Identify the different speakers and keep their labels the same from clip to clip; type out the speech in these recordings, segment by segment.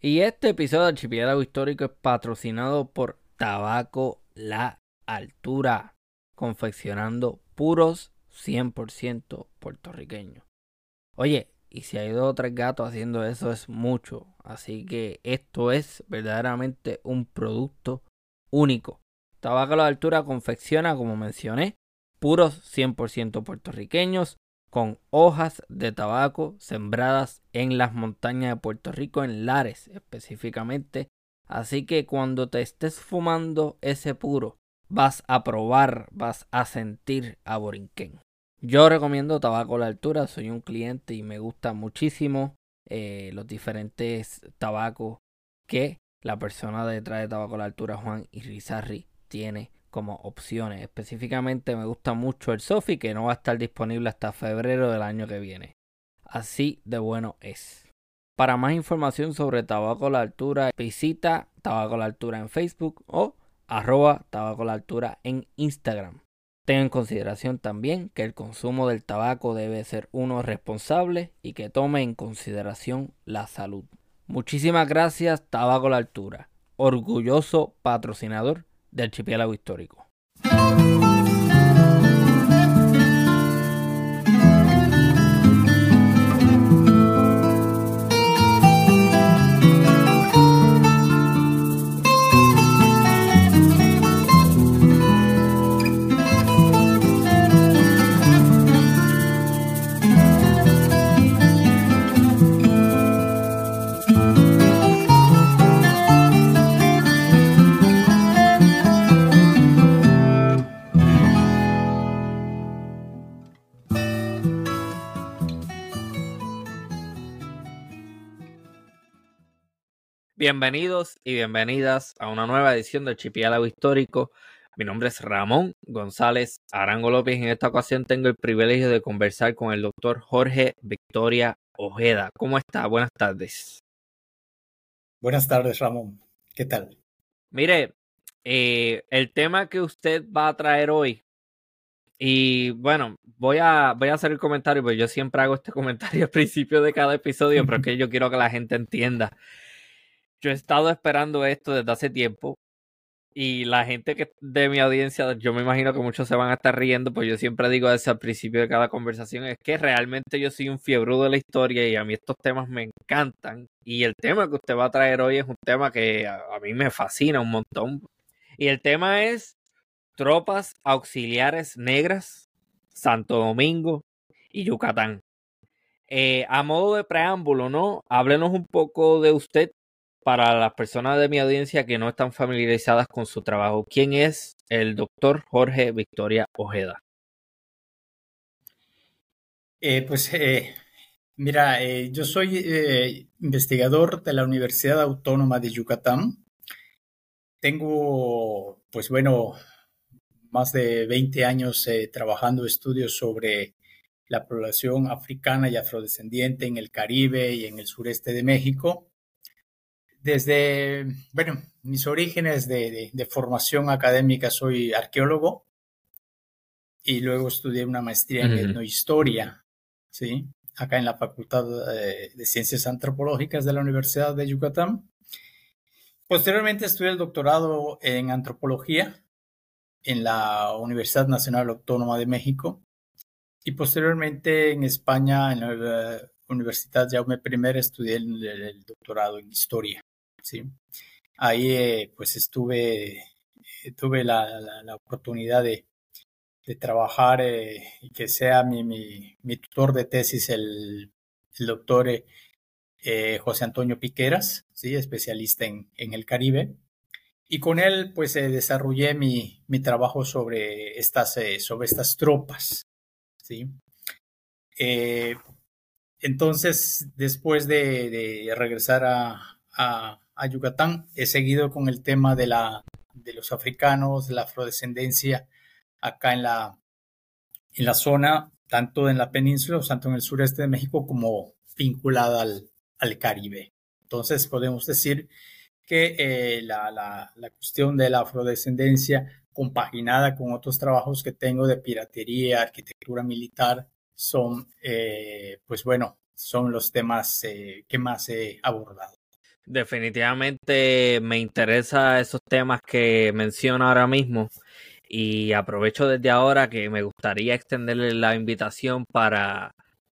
Speaker 1: Y este episodio de Archipiélago Histórico es patrocinado por Tabaco La Altura, confeccionando puros 100% puertorriqueños. Oye, y si hay dos o tres gatos haciendo eso es mucho. Así que esto es verdaderamente un producto único. Tabaco La Altura confecciona, como mencioné, puros 100% puertorriqueños con hojas de tabaco sembradas en las montañas de Puerto Rico, en Lares específicamente. Así que cuando te estés fumando ese puro, vas a probar, vas a sentir a Borinquen. Yo recomiendo tabaco a la altura, soy un cliente y me gusta muchísimo eh, los diferentes tabacos que la persona detrás de tabaco a la altura, Juan Irizarri, tiene como opciones. Específicamente me gusta mucho el Sofi que no va a estar disponible hasta febrero del año que viene. Así de bueno es. Para más información sobre Tabaco la Altura, visita Tabaco la Altura en Facebook o arroba Tabaco la Altura en Instagram. Ten en consideración también que el consumo del tabaco debe ser uno responsable y que tome en consideración la salud. Muchísimas gracias Tabaco la Altura, orgulloso patrocinador del archipiélago histórico. Bienvenidos y bienvenidas a una nueva edición del Archipiélago Histórico. Mi nombre es Ramón González Arango López y en esta ocasión tengo el privilegio de conversar con el doctor Jorge Victoria Ojeda. ¿Cómo está? Buenas tardes.
Speaker 2: Buenas tardes, Ramón. ¿Qué tal?
Speaker 1: Mire, eh, el tema que usted va a traer hoy, y bueno, voy a, voy a hacer el comentario, porque yo siempre hago este comentario al principio de cada episodio, pero que yo quiero que la gente entienda yo he estado esperando esto desde hace tiempo y la gente que de mi audiencia, yo me imagino que muchos se van a estar riendo, pues yo siempre digo desde el principio de cada conversación, es que realmente yo soy un fiebrudo de la historia y a mí estos temas me encantan. Y el tema que usted va a traer hoy es un tema que a, mí me fascina un montón. Y el tema es tropas auxiliares negras, Santo Domingo y Yucatán. Eh, a modo de preámbulo, ¿no? Háblenos un poco de usted, para las personas de mi audiencia que no están familiarizadas con su trabajo, ¿quién es el doctor Jorge Victoria Ojeda?
Speaker 2: Eh, pues eh, mira, eh, yo soy investigador de la Universidad Autónoma de Yucatán. Tengo, pues bueno, más de 20 años trabajando estudios sobre la población africana y afrodescendiente en el Caribe y en el sureste de México desde, bueno, mis orígenes de, formación académica soy arqueólogo y luego estudié una maestría en etnohistoria, ¿sí? Acá en la Facultad eh, de Ciencias Antropológicas de la Universidad de Yucatán. Posteriormente estudié el doctorado en antropología en la Universidad Nacional Autónoma de México y posteriormente en España, en la Universidad Jaume I, estudié el doctorado en historia. ¿Sí? Ahí eh, pues estuve, eh, tuve la, oportunidad de, trabajar eh, y que sea mi, mi, tutor de tesis el, doctor José Antonio Piqueras, ¿sí? especialista en, en el Caribe. Y con él pues desarrollé mi, mi, trabajo sobre estas, sobre estas tropas. ¿sí? entonces, después de, regresar a, a Yucatán. He seguido con el tema de, la, de los africanos, de la afrodescendencia acá en la, en la zona, tanto en la península, tanto en el sureste de México, como vinculada al, al Caribe. Entonces podemos decir que eh, la, la, cuestión de la afrodescendencia compaginada con otros trabajos que tengo de piratería, arquitectura militar, son, eh, pues bueno, son los temas eh, que más he abordado.
Speaker 1: Definitivamente me interesa esos temas que menciona ahora mismo y aprovecho desde ahora que me gustaría extenderle la invitación para,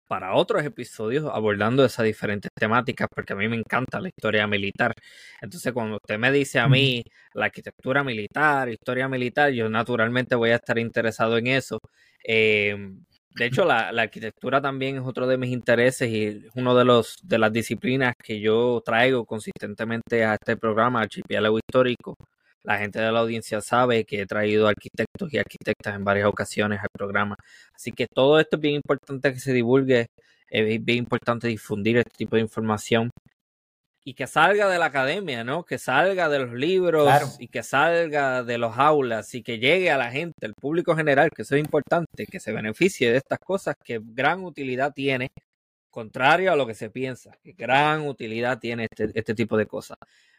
Speaker 1: para otros episodios abordando esas diferentes temáticas porque a mí me encanta la historia militar. Entonces cuando usted me dice a mí la arquitectura militar, historia militar, yo naturalmente voy a estar interesado en eso. Eh, de hecho, la, arquitectura también es otro de mis intereses y es uno de los de las disciplinas que yo traigo consistentemente a este programa, Archipiélago Histórico. La gente de la audiencia sabe que he traído arquitectos y arquitectas en varias ocasiones al programa. Así que todo esto es bien importante que se divulgue, es bien importante difundir este tipo de información y que salga de la academia, ¿no? Que salga de los libros y que salga de los aulas y que llegue a la gente, el público general, que eso es importante, que se beneficie de estas cosas que gran utilidad tiene, contrario a lo que se piensa, que gran utilidad tiene este, este tipo de cosas.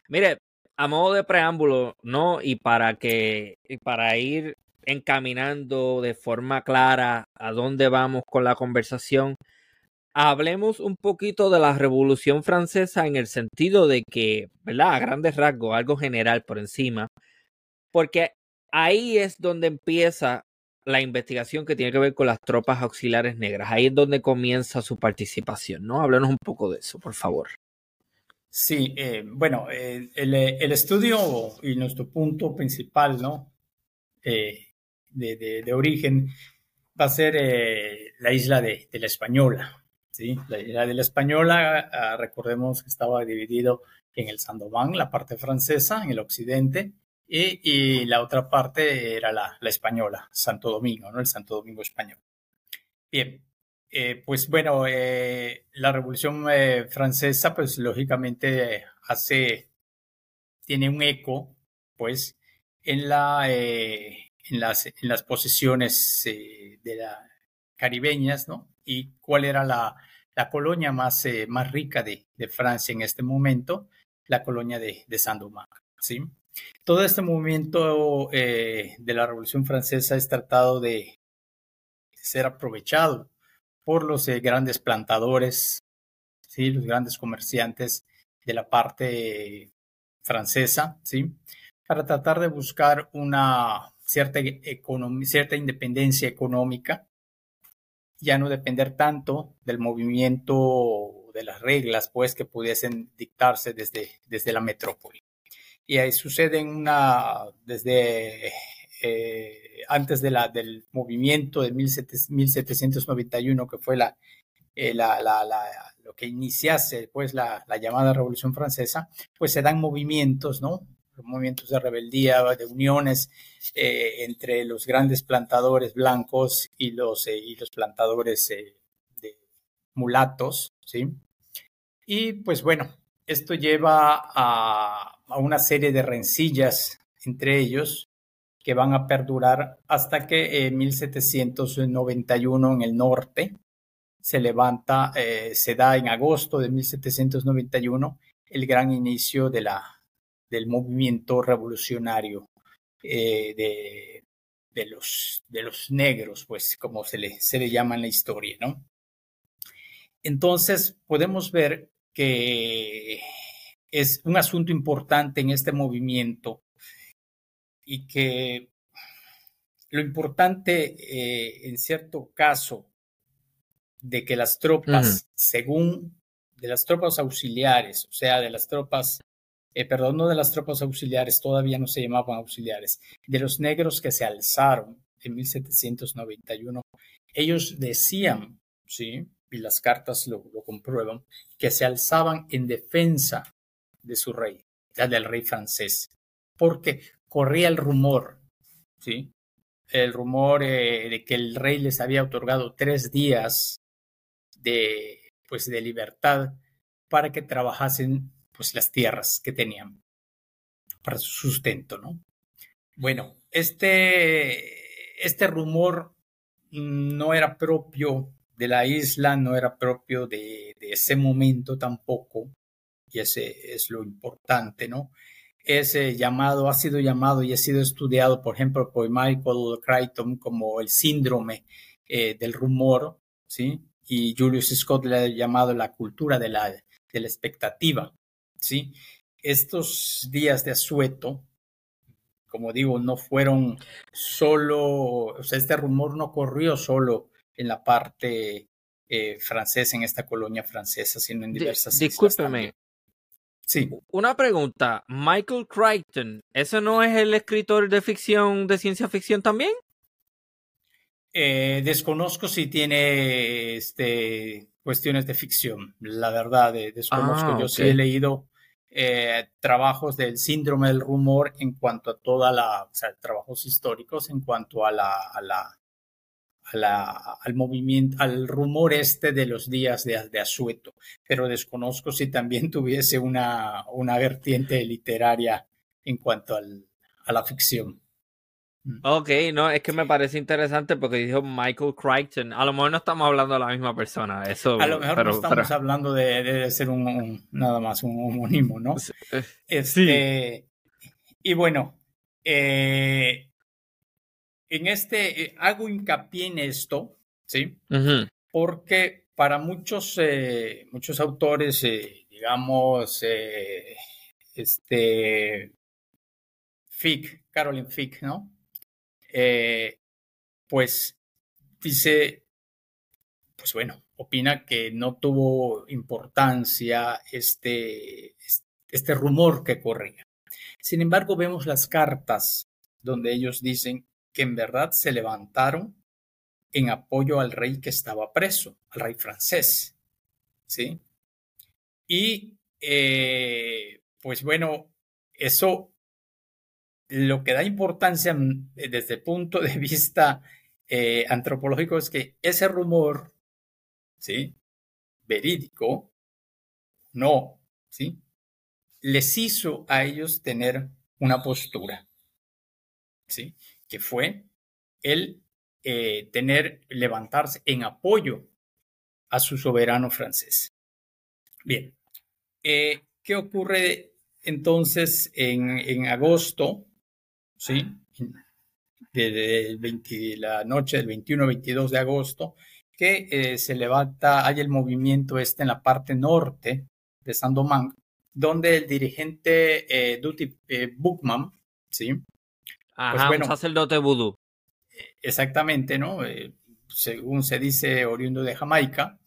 Speaker 1: Mire, a modo de preámbulo, ¿no? Y para que, y para ir encaminando de forma clara a dónde vamos con la conversación, hablemos un poquito de la Revolución Francesa en el sentido de que, ¿verdad? A grandes rasgos, algo general por encima, porque ahí es donde empieza la investigación que tiene que ver con las tropas auxiliares negras. Ahí es donde comienza su participación, ¿no? Háblanos un poco de eso, por favor.
Speaker 2: Sí, eh, bueno, eh, el, estudio y nuestro punto principal, ¿no? Eh, de, origen va a ser la isla de la Española, ¿sí? La isla de la Española, ah, recordemos que estaba dividido en el Sandoval, la parte francesa, en el occidente, y, la otra parte era la, española, Santo Domingo, ¿no? El Santo Domingo español. Bien, eh, pues bueno, eh, la Revolución eh, Francesa, pues lógicamente hace, tiene un eco, pues, en, la, en, las, en las posesiones de la caribeñas, ¿no? Y cuál era la, la colonia más, eh, más rica de, de, Francia en este momento, la colonia de, Saint-Domingue, ¿sí? Todo este movimiento eh, de la Revolución Francesa es tratado de ser aprovechado por los eh, grandes plantadores, ¿sí? los grandes comerciantes de la parte francesa, ¿sí? para tratar de buscar una cierta, cierta independencia económica ya no depender tanto del movimiento de las reglas, pues, que pudiesen dictarse desde, desde la metrópoli. Y ahí sucede una, desde eh, antes de la, del movimiento de 1791, que fue la, eh, la, la, lo que iniciase pues la, la, llamada Revolución Francesa, pues se dan movimientos, ¿no? Movimientos de rebeldía, de uniones eh, entre los grandes plantadores blancos y los, eh, y los plantadores eh, de mulatos, ¿sí? Y pues bueno, esto lleva a, a, una serie de rencillas entre ellos que van a perdurar hasta que en 1791 en el norte se levanta, se da en agosto de 1791 el gran inicio de la del movimiento revolucionario eh, de, de, los, de los negros, pues como se le, se le llama en la historia, ¿no? Entonces podemos ver que es un asunto importante en este movimiento y que lo importante eh, en cierto caso de que las tropas, según de las tropas auxiliares, o sea, de las tropas eh, perdón, no de las tropas auxiliares, todavía no se llamaban auxiliares, de los negros que se alzaron en 1791. Ellos decían, ¿sí? Y las cartas lo, comprueban, que se alzaban en defensa de su rey, del rey francés, porque corría el rumor, ¿sí? El rumor eh, de que el rey les había otorgado tres días de, pues, de libertad para que trabajasen pues las tierras que tenían para su sustento, ¿no? Bueno, este, este rumor no era propio de la isla, no era propio de, ese momento tampoco, y ese es lo importante, ¿no? Ese llamado, ha sido llamado y ha sido estudiado, por ejemplo, por Michael Crichton como el síndrome eh, del rumor, ¿sí? Y Julius Scott le ha llamado la cultura de la, de la expectativa. ¿Sí? estos días de asueto, como digo, no fueron solo, o sea, este rumor no corrió solo en la parte eh, francesa, en esta colonia francesa, sino en diversas
Speaker 1: Discúlpeme.
Speaker 2: Sí.
Speaker 1: Una pregunta, Michael Crichton, ¿ese no es el escritor de ficción, de ciencia ficción también?
Speaker 2: Eh, desconozco si tiene este, cuestiones de ficción, la verdad, eh, desconozco. Ah, Yo sí he leído eh, trabajos del síndrome del rumor en cuanto a toda la, o sea, trabajos históricos en cuanto a la, a la, a la, al movimiento, al rumor este de los días de, de, asueto, pero desconozco si también tuviese una, una vertiente literaria en cuanto al, a la ficción.
Speaker 1: Mm. Ok, no, es que me parece interesante porque dijo Michael Crichton. A lo mejor no estamos hablando de la misma persona. Eso,
Speaker 2: a lo mejor no estamos hablando de, ser un, nada más un homónimo, ¿no? Eh, este, Y bueno, eh, en este, eh, hago hincapié en esto, ¿sí? Porque para muchos, muchos autores, digamos, este, Fick, Caroline Fick, ¿no? Eh, pues dice, pues bueno, opina que no tuvo importancia este, este rumor que corría. Sin embargo, vemos las cartas donde ellos dicen que en verdad se levantaron en apoyo al rey que estaba preso, al rey francés. ¿Sí? Y eh, pues bueno, eso lo que da importancia mm, eh, desde el punto de vista eh, antropológico es que ese rumor, ¿sí? Verídico, no, ¿sí? Les hizo a ellos tener una postura, ¿sí? Que fue el eh, tener, levantarse en apoyo a su soberano francés. Bien, ¿qué ocurre entonces en, en agosto ¿sí? De, la noche del 21-22 de agosto, que eh, se levanta, hay el movimiento este en la parte norte de Sandomán, donde el dirigente eh, Duty eh, Bookman, ¿sí?
Speaker 1: Ajá, pues un sacerdote vudú.
Speaker 2: Exactamente, ¿no? según se dice, oriundo de Jamaica,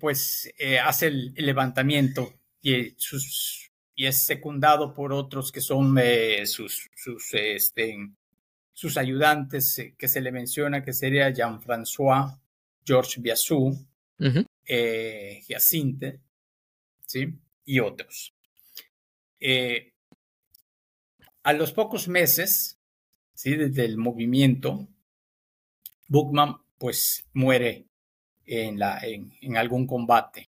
Speaker 2: pues hace el, levantamiento y sus y es secundado por otros que son eh, sus, sus, este, sus ayudantes, eh, que se le menciona que sería Jean-François, Georges Biasou, eh, Jacinthe, ¿sí? y otros. a los pocos meses, ¿sí? desde el movimiento, Bookman pues muere en, la, en, en algún combate.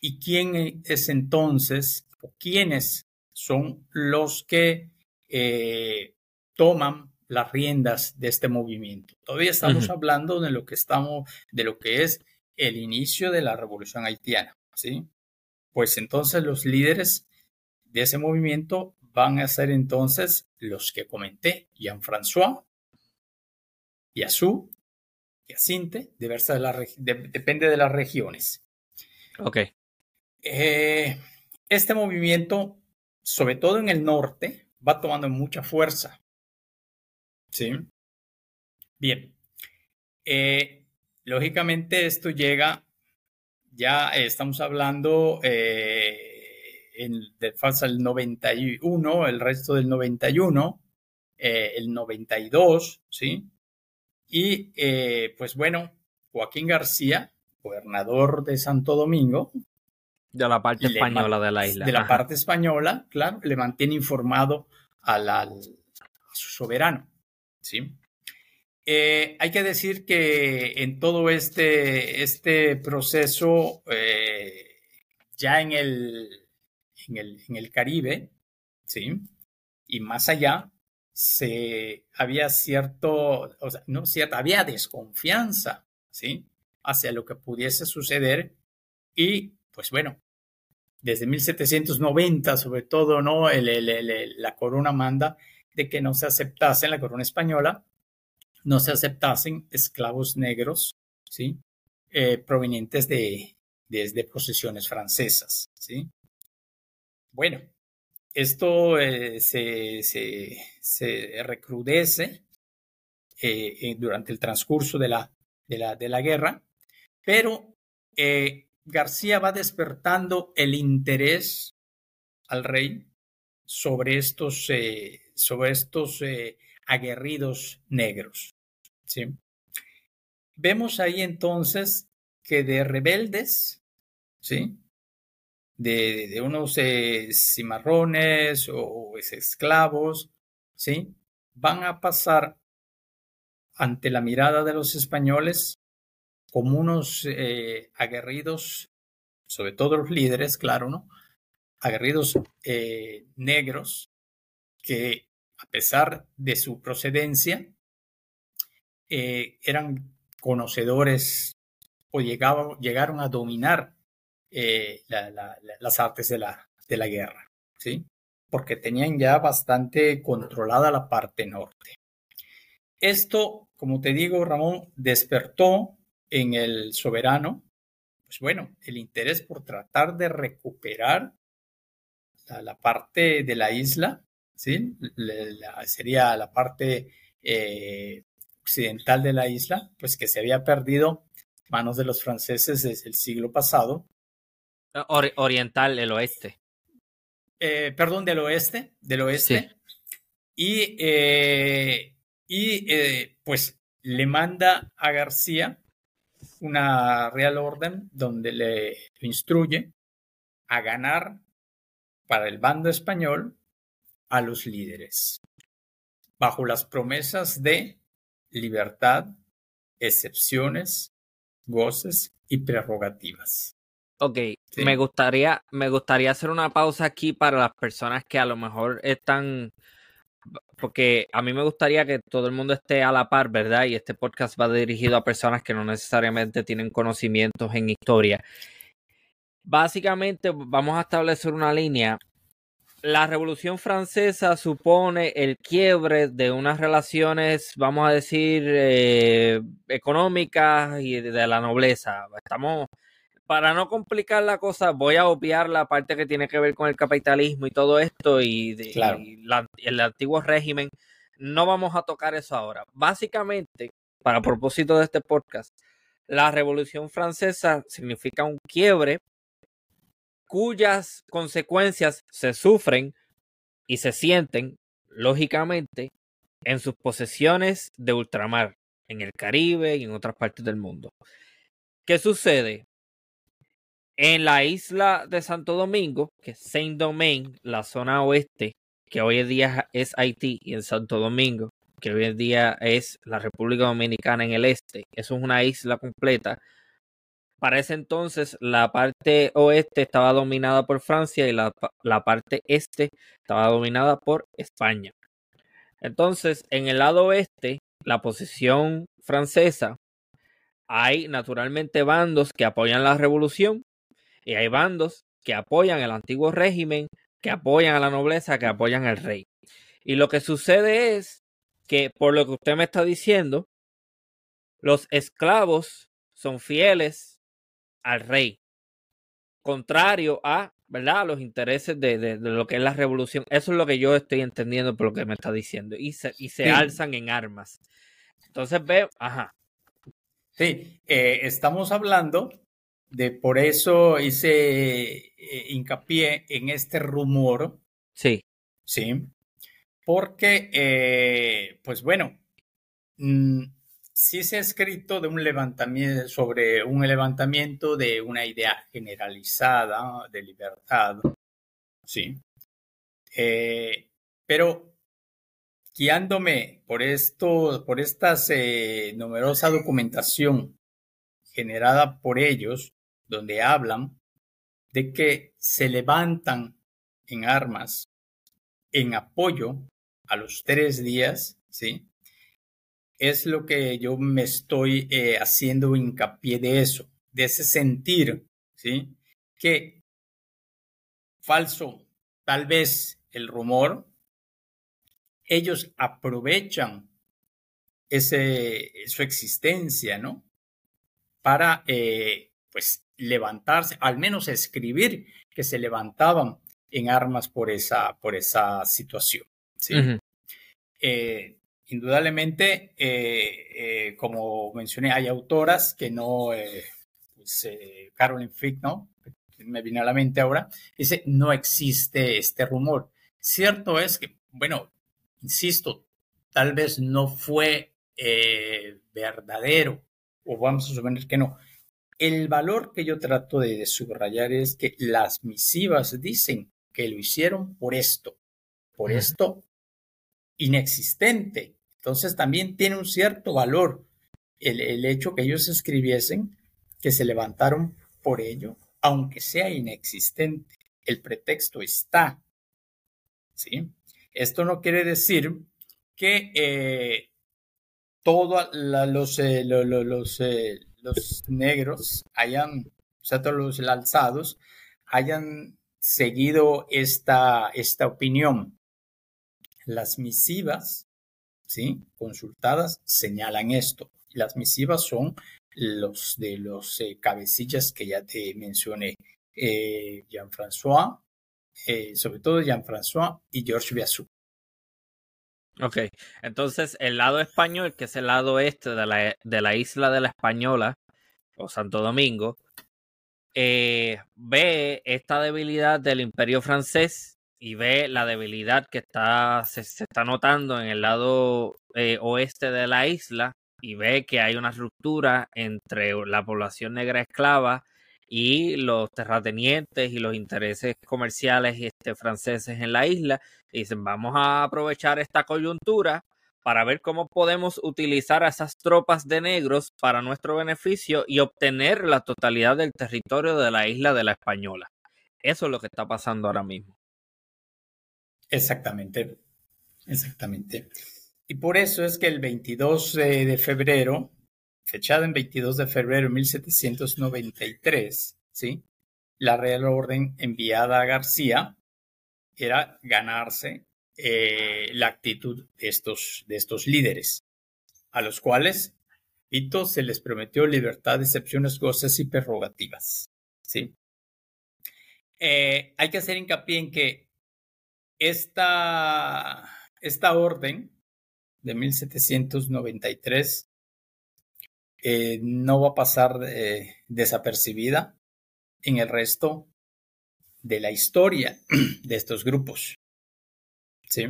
Speaker 2: ¿Y quién es entonces o quiénes son los que eh, toman las riendas de este movimiento. Todavía estamos hablando de lo que estamos, de lo que es el inicio de la revolución haitiana, ¿sí? Pues entonces los líderes de ese movimiento van a ser entonces los que comenté, Jean-François, Yassou, Yacinte, diversas de la, depende de las regiones.
Speaker 1: Ok.
Speaker 2: Eh, este movimiento, sobre todo en el norte, va tomando mucha fuerza. ¿Sí? Bien. Eh, lógicamente esto llega, ya estamos hablando eh, en, de falsa el 91, el resto del 91, eh, el 92, ¿sí? Y pues bueno, Joaquín García, gobernador de Santo Domingo,
Speaker 1: de la parte española de la isla.
Speaker 2: De la parte española, claro, le mantiene informado al, a su soberano. ¿sí? Eh, hay que decir que en todo este, este proceso, eh, ya en el, en el, en, el, Caribe, ¿sí? y más allá, se, había cierto, o sea, no cierta, había desconfianza ¿sí? hacia lo que pudiese suceder y pues bueno, desde 1790 sobre todo, ¿no? la corona manda de que no se aceptasen, la corona española, no se aceptasen esclavos negros, ¿sí? Eh, provenientes de, desde posesiones francesas, ¿sí? bueno, esto eh, se, se, recrudece eh, durante el transcurso de la, de la, de la guerra, pero García va despertando el interés al rey sobre estos, sobre estos aguerridos negros. ¿sí? Vemos ahí entonces que de rebeldes, ¿sí? de, unos eh, cimarrones o, esclavos, ¿sí? Van a pasar ante la mirada de los españoles como unos eh, aguerridos, sobre todo los líderes, claro, ¿no? Aguerridos eh, negros que a pesar de su procedencia eran conocedores o llegaron a dominar eh, las artes de la, de la guerra, ¿sí? Porque tenían ya bastante controlada la parte norte. Esto, como te digo, Ramón, despertó en el soberano, pues bueno, el interés por tratar de recuperar la, parte de la isla, ¿sí? sería la parte eh, occidental de la isla, pues que se había perdido manos de los franceses desde el siglo pasado
Speaker 1: eh, oriental, el oeste.
Speaker 2: Eh, perdón, del oeste, del oeste. Y, eh, y pues le manda a García una real orden donde le instruye a ganar para el bando español a los líderes, bajo las promesas de libertad, excepciones, goces y prerrogativas.
Speaker 1: Ok, me gustaría, me gustaría hacer una pausa aquí para las personas que a lo mejor están, porque a mí me gustaría que todo el mundo esté a la par, ¿verdad? Y este podcast va dirigido a personas que no necesariamente tienen conocimientos en historia. Básicamente vamos a establecer una línea. La Revolución Francesa supone el quiebre de unas relaciones, vamos a decir, eh, económicas y de la nobleza. Estamos para no complicar la cosa, voy a obviar la parte que tiene que ver con el capitalismo y todo esto y, el antiguo régimen. No vamos a tocar eso ahora. Básicamente, para propósito de este podcast, la Revolución Francesa significa un quiebre cuyas consecuencias se sufren y se sienten, lógicamente, en sus posesiones de ultramar, en el Caribe y en otras partes del mundo. ¿Qué sucede? En la isla de Santo Domingo, que es Saint Domingue, la zona oeste, que hoy en día es Haití, y en Santo Domingo, que hoy en día es la República Dominicana en el este, eso es una isla completa. Para ese entonces, la parte oeste estaba dominada por Francia y la, la parte este estaba dominada por España. Entonces, en el lado oeste, la posición francesa, hay naturalmente bandos que apoyan la revolución y hay bandos que apoyan el antiguo régimen, que apoyan a la nobleza, que apoyan al rey. Y lo que sucede es que, por lo que usted me está diciendo, los esclavos son fieles al rey, contrario a, ¿verdad? los intereses de, lo que es la revolución. Eso es lo que yo estoy entendiendo por lo que me está diciendo. Y se, y se alzan en armas. Entonces veo, ajá.
Speaker 2: Sí, eh, estamos hablando de por eso hice eh, hincapié en este rumor.
Speaker 1: Sí.
Speaker 2: Sí. Porque, eh, pues bueno, mm, sí se ha escrito de un levantamiento, sobre un levantamiento de una idea generalizada de libertad. Sí. Eh, pero guiándome por esto, por esta numerosa documentación generada por ellos, donde hablan de que se levantan en armas en apoyo a los tres días, ¿sí? Es lo que yo me estoy eh, haciendo hincapié de eso, de ese sentir, ¿sí? Que falso, tal vez el rumor, ellos aprovechan ese, su existencia, ¿no? Para, eh, pues, levantarse, al menos escribir que se levantaban en armas por esa, por esa situación. ¿sí? Eh, indudablemente, eh, como mencioné, hay autoras que no, pues, Carolyn Frick, ¿no? Me viene a la mente ahora, dice, no existe este rumor. Cierto es que, bueno, insisto, tal vez no fue verdadero, o vamos a suponer que no, el valor que yo trato de, subrayar es que las misivas dicen que lo hicieron por esto, por esto inexistente. Entonces también tiene un cierto valor el, el hecho que ellos escribiesen que se levantaron por ello, aunque sea inexistente. El pretexto está. ¿sí? Esto no quiere decir que eh, todos los, eh, los, eh, los negros hayan, o sea, todos los alzados, hayan seguido esta, esta opinión. Las misivas, ¿sí? Consultadas señalan esto. Las misivas son los de los eh, cabecillas que ya te mencioné, eh, Jean-François, eh, sobre todo Jean-François y Georges Biasou.
Speaker 1: Ok, entonces el lado español, que es el lado este de la, de la isla de la Española, o Santo Domingo, eh, ve esta debilidad del imperio francés y ve la debilidad que está, se, está notando en el lado eh, oeste de la isla y ve que hay una ruptura entre la población negra esclava y los terratenientes y los intereses comerciales este, franceses en la isla. Dicen, vamos a aprovechar esta coyuntura para ver cómo podemos utilizar a esas tropas de negros para nuestro beneficio y obtener la totalidad del territorio de la isla de la Española. Eso es lo que está pasando ahora mismo.
Speaker 2: Exactamente, exactamente. Y por eso es que el 22 de febrero fechada en 22 de febrero de 1793, ¿sí? la Real Orden enviada a García era ganarse eh, la actitud de estos, de estos líderes, a los cuales, Pito, se les prometió libertad, excepciones, goces y prerrogativas. ¿sí? Eh, hay que hacer hincapié en que esta, esta orden de 1793 eh, no va a pasar eh, desapercibida en el resto de la historia de estos grupos. ¿sí?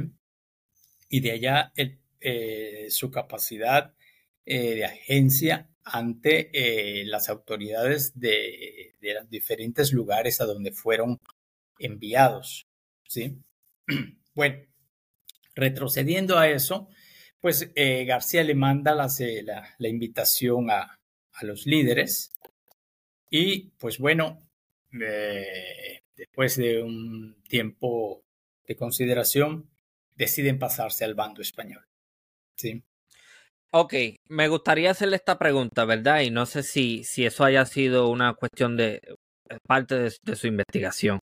Speaker 2: Y de allá eh, su capacidad de agencia ante las autoridades de, los diferentes lugares a donde fueron enviados. ¿sí? Bueno, retrocediendo a eso, pues eh, García le manda eh, la, invitación a, los líderes y pues bueno, eh, después de un tiempo de consideración, deciden pasarse al bando español. ¿sí?
Speaker 1: Ok, me gustaría hacerle esta pregunta, ¿verdad? Y no sé si, si eso haya sido una cuestión de parte de su investigación.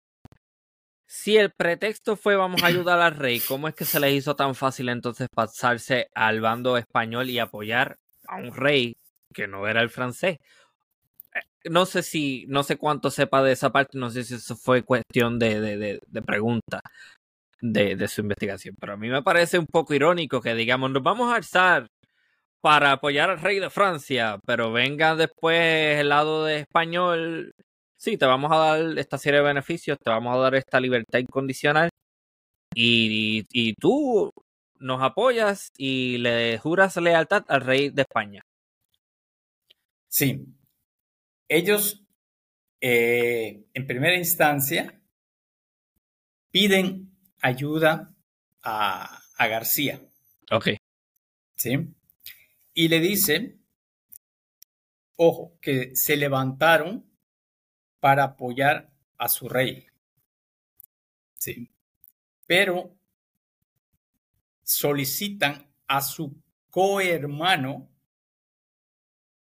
Speaker 1: Si el pretexto fue vamos a ayudar al rey, ¿cómo es que se les hizo tan fácil entonces pasarse al bando español y apoyar a un rey que no era el francés? Eh, no sé si, no sé cuánto sepa de esa parte, no sé si eso fue cuestión de, de, de, pregunta de, de su investigación, pero a mí me parece un poco irónico que digamos, nos vamos a alzar para apoyar al rey de Francia, pero venga después el lado de español sí, te vamos a dar esta serie de beneficios, te vamos a dar esta libertad incondicional y, tú nos apoyas y le juras lealtad al rey de España.
Speaker 2: Sí. Ellos, eh, en primera instancia, piden ayuda a, a García.
Speaker 1: Ok.
Speaker 2: Sí. Y le dicen, ojo, que se levantaron para apoyar a su rey. Sí. Pero solicitan a su cohermano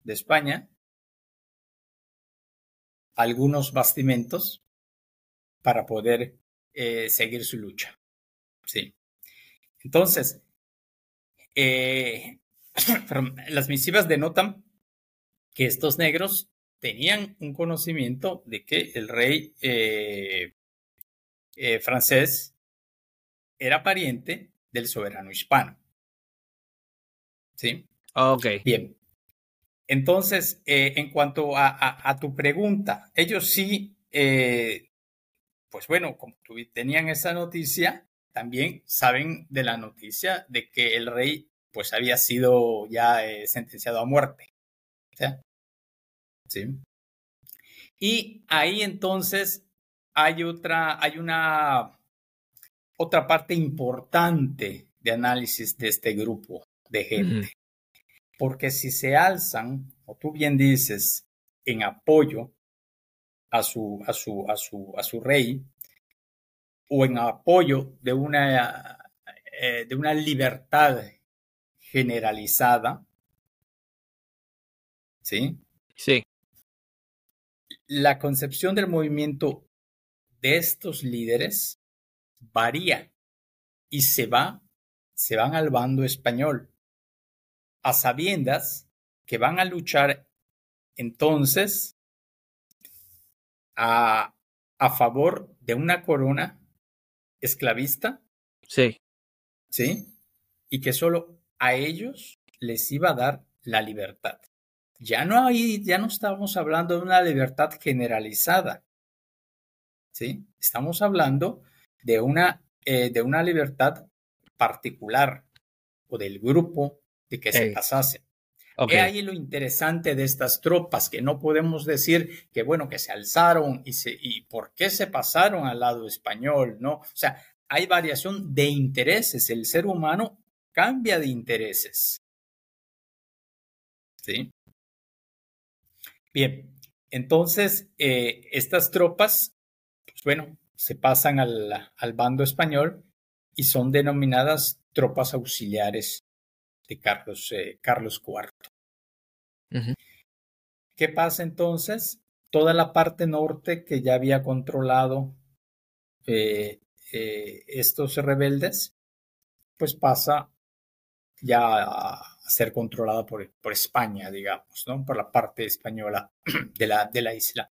Speaker 2: de España algunos bastimentos para poder eh, seguir su lucha. Sí. Entonces, eh, las misivas denotan que estos negros tenían un conocimiento de que el rey eh, eh, francés era pariente del soberano hispano. ¿Sí?
Speaker 1: Ok.
Speaker 2: Bien. Entonces, eh, en cuanto a, tu pregunta, ellos sí, pues bueno, como tenían esa noticia, también saben de la noticia de que el rey pues había sido ya sentenciado a muerte. ¿Sí? Y ahí entonces hay otra, hay una otra parte importante de análisis de este grupo de gente. Porque si se alzan, o tú bien dices, en apoyo a su, a su, a su, a su rey, o en apoyo de una, eh, de una libertad generalizada, ¿sí?
Speaker 1: Sí
Speaker 2: la concepción del movimiento de estos líderes varía y se va, se van al bando español, a sabiendas que van a luchar entonces a, a favor de una corona esclavista.
Speaker 1: Sí.
Speaker 2: Sí. Y que solo a ellos les iba a dar la libertad ya no hay, ya no estamos hablando de una libertad generalizada. ¿sí? Estamos hablando de una, eh, de una libertad particular o del grupo de que se pasase. Okay. ahí lo interesante de estas tropas, que no podemos decir que, bueno, que se alzaron y, se, y por qué se pasaron al lado español, ¿no? O sea, hay variación de intereses. El ser humano cambia de intereses. ¿Sí? Bien, entonces eh, estas tropas, pues bueno, se pasan al, bando español y son denominadas tropas auxiliares de Carlos, eh, Carlos IV. ¿Qué pasa entonces? Toda la parte norte que ya había controlado eh, estos rebeldes, pues pasa ya a, ser controlada por, España, digamos, ¿no? por la parte española de la, de la isla.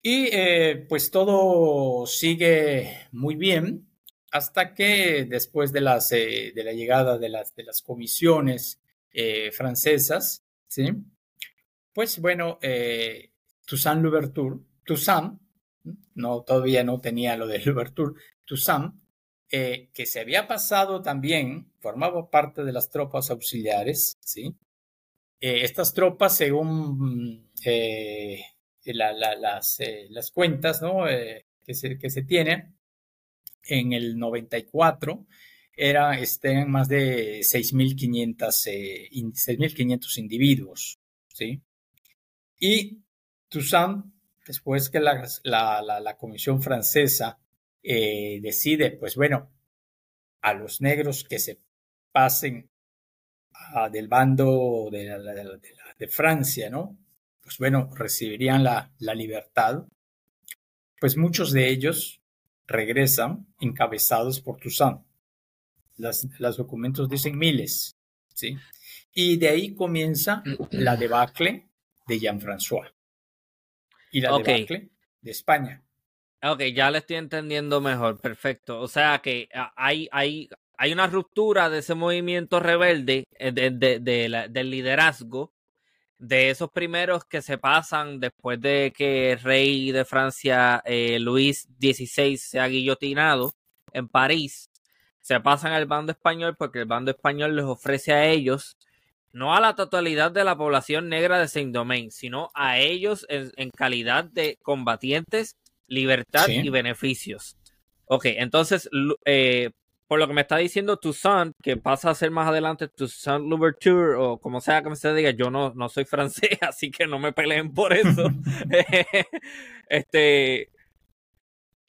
Speaker 2: Y eh, pues todo sigue muy bien hasta que después de, las, eh, de la llegada de las, de las comisiones eh, francesas, ¿sí? pues bueno, Toussaint Louverture, Toussaint, no, todavía no tenía lo de Louverture, Toussaint, eh, que se había pasado también, formaba parte de las tropas auxiliares, ¿sí? Eh, estas tropas, según eh, las, las, cuentas ¿no? que, se, que se tienen, en el 94 era, estén más de 6.500 individuos, ¿sí? Y Toussaint, después que la, la Comisión Francesa eh, decide, pues bueno, a los negros que se pasen del bando de, Francia, ¿no? Pues bueno, recibirían la, libertad. Pues muchos de ellos regresan encabezados por Toussaint. los documentos dicen miles, ¿sí? Y de ahí comienza la debacle de Jean-François y la debacle de España.
Speaker 1: Ok, ya le estoy entendiendo mejor, perfecto. O sea que ah, hay, hay, hay una ruptura de ese movimiento rebelde, eh, de, del liderazgo, de esos primeros que se pasan después de que el rey de Francia, eh, Luis XVI, se ha guillotinado en París. Se pasan al bando español porque el bando español les ofrece a ellos, no a la totalidad de la población negra de Saint-Domingue, sino a ellos en calidad de combatientes libertad y beneficios. Ok, entonces, eh, por lo que me está diciendo Toussaint, que pasa a ser más adelante Toussaint Louverture, o como sea que me se diga, yo no, no soy francés, así que no me peleen por eso. este,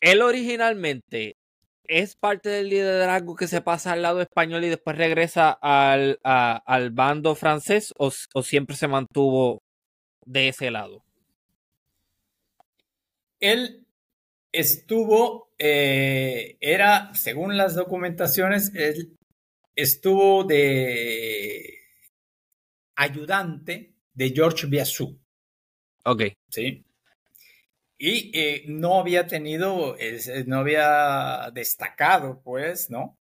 Speaker 1: él originalmente es parte del liderazgo que se pasa al lado español y después regresa al, al bando francés, o, o siempre se mantuvo de ese lado.
Speaker 2: Él estuvo, eh, era, según las documentaciones, él estuvo de ayudante de George Biasou.
Speaker 1: Ok.
Speaker 2: Sí. y eh, no había tenido, no había destacado, pues, ¿no?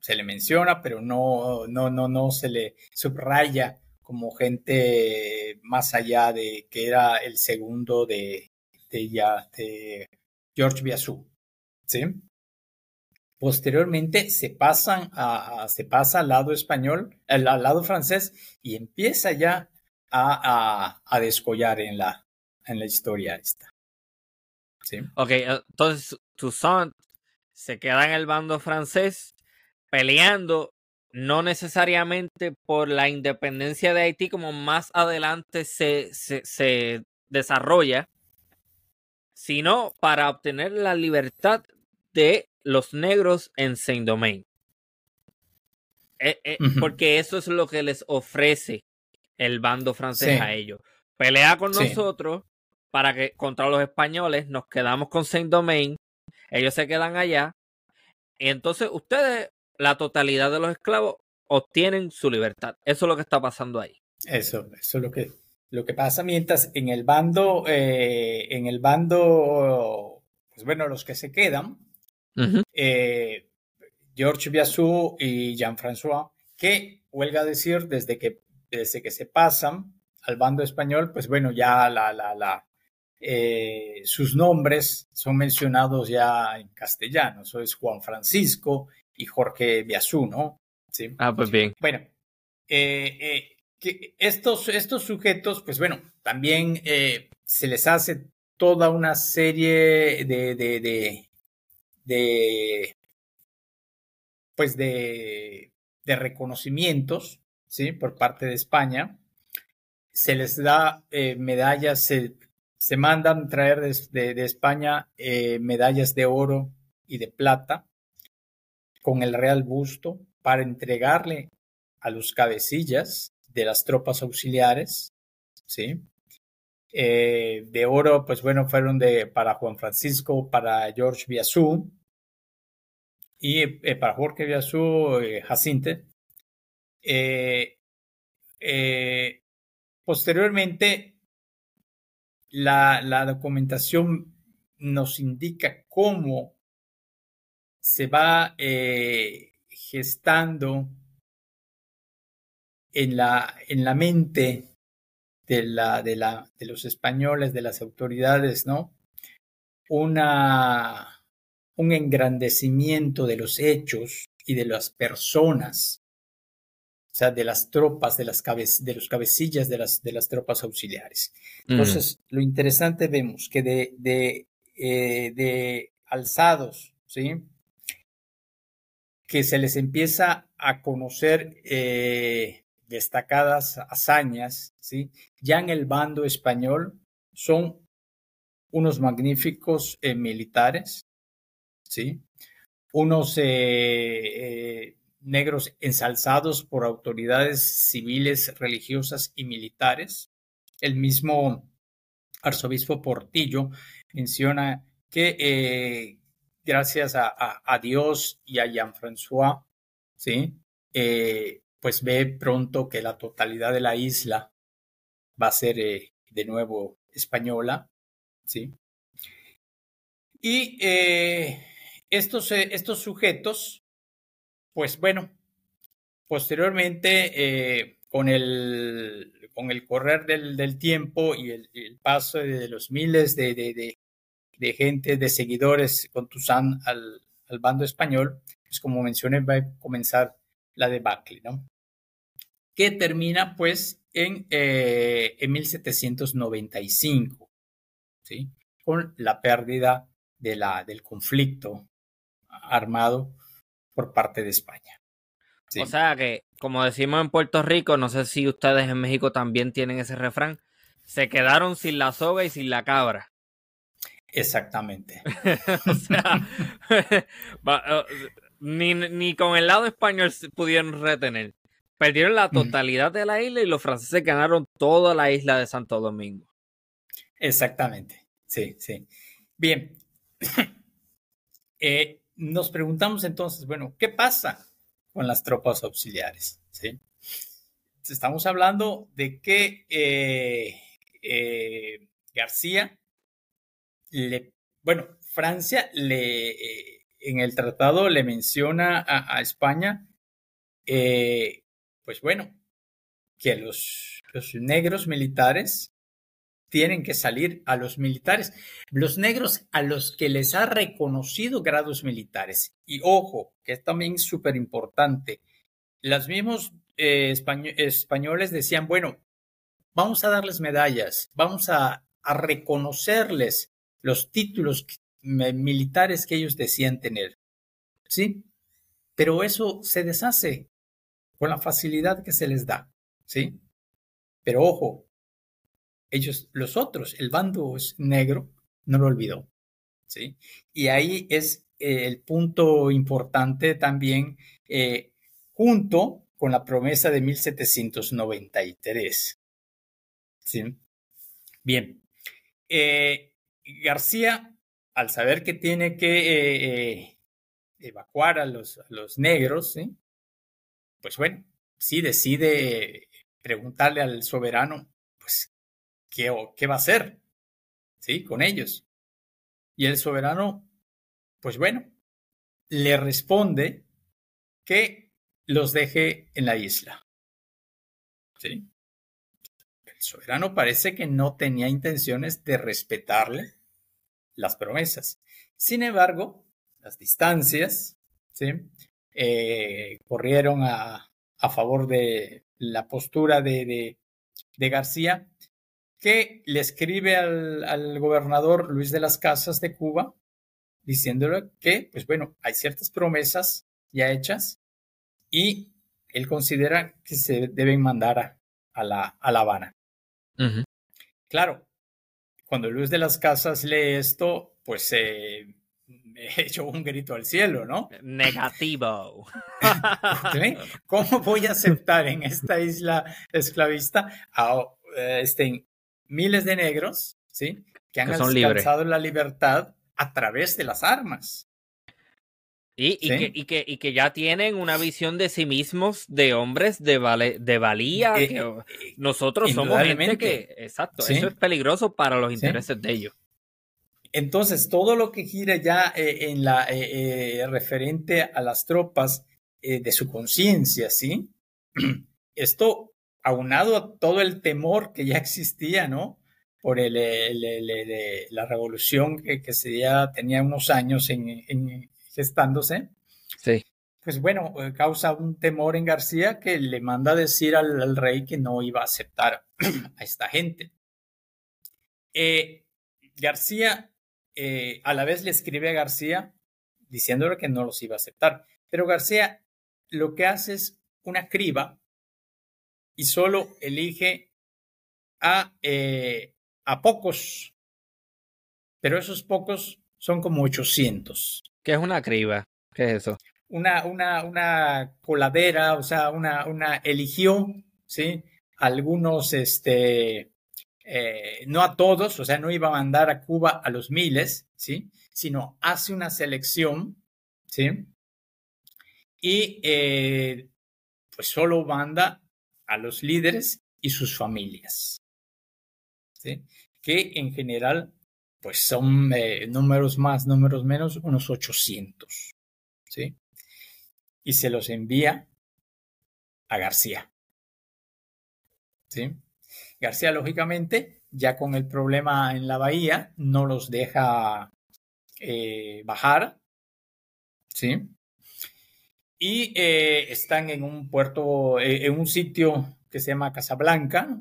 Speaker 2: Se le menciona, pero no, no, no, no se le subraya como gente más allá de que era el segundo de, de, ya, de George Biasou, ¿sí? Posteriormente se pasan a, se pasa al lado español, al, lado francés y empieza ya a, a, descollar en la, en la historia esta.
Speaker 1: ¿Sí? Ok, entonces Toussaint se queda en el bando francés peleando no necesariamente por la independencia de Haití como más adelante se, se, desarrolla, sino para obtener la libertad de los negros en Saint-Domingue. Eh, eh, porque eso es lo que les ofrece el bando francés a ellos. Pelea con nosotros para que contra los españoles nos quedamos con Saint-Domingue, ellos se quedan allá. Y entonces ustedes la totalidad de los esclavos obtienen su libertad. Eso es lo que está pasando ahí.
Speaker 2: Eso, eso es lo que, lo que pasa. Mientras en el bando, eh, en el bando, pues bueno, los que se quedan, eh, George Biasou y Jean-François, que huelga decir, desde que, desde que se pasan al bando español, pues bueno, ya la, la, la, eh, sus nombres son mencionados ya en castellano. Eso es Juan Francisco y Jorge Biasú, ¿no?
Speaker 1: Sí. Ah, pues bien.
Speaker 2: Bueno, eh, eh, que estos, estos sujetos, pues bueno, también eh, se les hace toda una serie de, de, de, pues de, de, reconocimientos, ¿sí? Por parte de España. Se les da medallas, se, se, mandan traer de, de España medallas de oro y de plata con el Real Busto para entregarle a los cabecillas de las tropas auxiliares, ¿sí? Eh, de oro, pues bueno, fueron de, para Juan Francisco, para George Biasú y eh, para Jorge Biasú, eh, Jacinte. posteriormente, la, la documentación nos indica cómo se va eh, gestando en la, en la mente de, la, de, la, de los españoles, de las autoridades, ¿no? Una, un engrandecimiento de los hechos y de las personas, o sea, de las tropas, de, las de los cabecillas de las, de las tropas auxiliares. Entonces, lo interesante vemos que de, de, eh, de alzados, ¿sí? que se les empieza a conocer eh, destacadas hazañas, ¿sí? Ya en el bando español son unos magníficos eh, militares, ¿sí? Unos eh, negros ensalzados por autoridades civiles, religiosas y militares. El mismo arzobispo Portillo menciona que gracias a, Dios y a Jean-François, ¿sí? Eh, pues ve pronto que la totalidad de la isla va a ser eh, de nuevo española, ¿sí? Y eh, estos, estos sujetos, pues bueno, posteriormente, con, el, con el correr del, tiempo y el, paso de los miles de, de gente, de seguidores con Toussaint al, al bando español, pues como mencioné, va a comenzar la debacle, ¿no? Que termina pues en, eh, en 1795, ¿sí? Con la pérdida de la, del conflicto armado por parte de España.
Speaker 1: O sea que, como decimos en Puerto Rico, no sé si ustedes en México también tienen ese refrán, se quedaron sin la soga y sin la cabra.
Speaker 2: Exactamente.
Speaker 1: o sea, eh, ni, con el lado español pudieron retener. Perdieron la totalidad de la isla y los franceses ganaron toda la isla de Santo Domingo.
Speaker 2: Exactamente. Sí, sí. Bien. Eh, nos preguntamos entonces, bueno, ¿qué pasa con las tropas auxiliares? ¿Sí? Estamos hablando de que eh, García le, bueno, Francia le, eh, en el tratado le menciona a, España, eh, pues bueno, que los, los negros militares tienen que salir a los militares, los negros a los que les ha reconocido grados militares. Y ojo, que es también súper importante, los mismos eh, españoles decían, bueno, vamos a darles medallas, vamos a, a reconocerles los títulos militares que ellos decían tener. ¿Sí? Pero eso se deshace con la facilidad que se les da. ¿Sí? Pero ojo, ellos, los otros, el bando negro, no lo olvidó. ¿Sí? Y ahí es eh, el punto importante también, eh, junto con la promesa de 1793. ¿Sí? Bien. Eh, García, al saber que tiene que evacuar a los, a los negros, ¿sí? Pues bueno, sí decide preguntarle al soberano, pues, ¿qué, qué va a hacer? ¿Sí? Con ellos. Y el soberano, pues bueno, le responde que los deje en la isla. ¿Sí? El soberano parece que no tenía intenciones de respetarle las promesas. Sin embargo, las distancias, ¿sí? Eh, corrieron a, a favor de la postura de, de, García, que le escribe al, al, gobernador Luis de las Casas de Cuba, diciéndole que, pues bueno, hay ciertas promesas ya hechas y él considera que se deben mandar a, la, a La Habana. Claro, cuando Luis de las Casas lee esto, pues eh, hecho un grito al cielo, ¿no?
Speaker 1: Negativo.
Speaker 2: ¿Cómo voy a aceptar en esta isla esclavista a este, miles de negros, ¿sí? Que han alcanzado la libertad a través de las armas.
Speaker 1: Y, que, y, que, y, que, ya tienen una visión de sí mismos de hombres de, de valía. Eh, eh, nosotros somos gente que. Exacto, eso es peligroso para los intereses de ellos.
Speaker 2: Entonces, todo lo que gira ya eh, en la eh, eh, referente a las tropas de su conciencia, ¿sí? Esto aunado a todo el temor que ya existía, ¿no? Por el, la revolución que, se ya tenía unos años en, gestándose.
Speaker 1: Sí.
Speaker 2: Pues bueno, causa un temor en García que le manda a decir al, rey que no iba a aceptar a esta gente. García eh, a la vez le escribe a García diciéndole que no los iba a aceptar. Pero García lo que hace es una criba y solo elige a, eh, a pocos, pero esos pocos son como 800.
Speaker 1: ¿Qué es una criba? ¿Qué es eso?
Speaker 2: Una, una, una coladera, o sea, una, una eligió, ¿sí? Algunos, este, eh, no a todos, o sea, no iba a mandar a Cuba a los miles, ¿sí? Sino hace una selección, ¿sí? Y eh, pues solo manda a los líderes y sus familias, ¿sí? Que en general, pues son eh, números más, números menos, unos 800, ¿sí? Y se los envía a García, ¿sí? García, lógicamente, ya con el problema en la bahía, no los deja eh, bajar, ¿sí? Y eh, están en un puerto, eh, en un sitio que se llama Casablanca,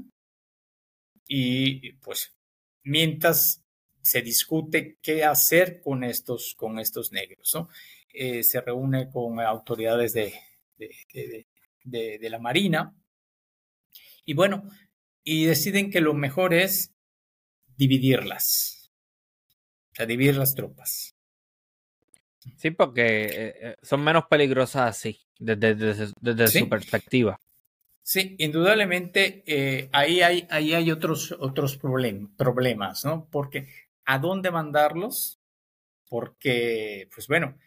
Speaker 2: y pues mientras se discute qué hacer con estos, con estos negros, se reúne con autoridades de, de, de la Marina, y bueno, y deciden que lo mejor es dividirlas, o sea, dividir las tropas.
Speaker 1: Sí, porque eh, eh, son menos peligrosas así, desde, desde, su perspectiva.
Speaker 2: Sí, indudablemente eh, ahí, hay, ahí hay otros, otros problemas, ¿no? Porque ¿a dónde mandarlos? Porque, pues bueno,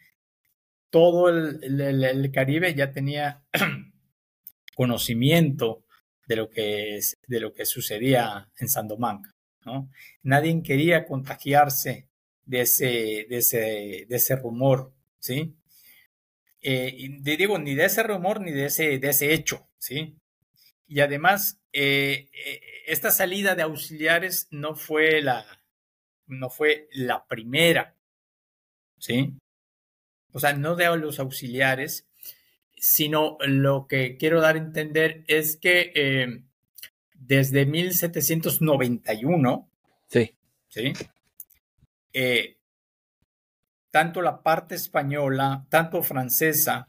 Speaker 2: todo el, el Caribe ya tenía conocimiento de lo que, de lo que sucedía en Sandomanca. ¿no? Nadie quería contagiarse de ese, de ese, de ese rumor, ¿sí? Eh, digo, ni de ese rumor ni de ese, de ese hecho, ¿sí? Y además, eh, eh, esta salida de auxiliares no fue la, no fue la primera, ¿sí? O sea, no de los auxiliares, sino lo que quiero dar a entender es que eh, desde 1791,
Speaker 1: sí,
Speaker 2: ¿sí? tanto la parte española, tanto francesa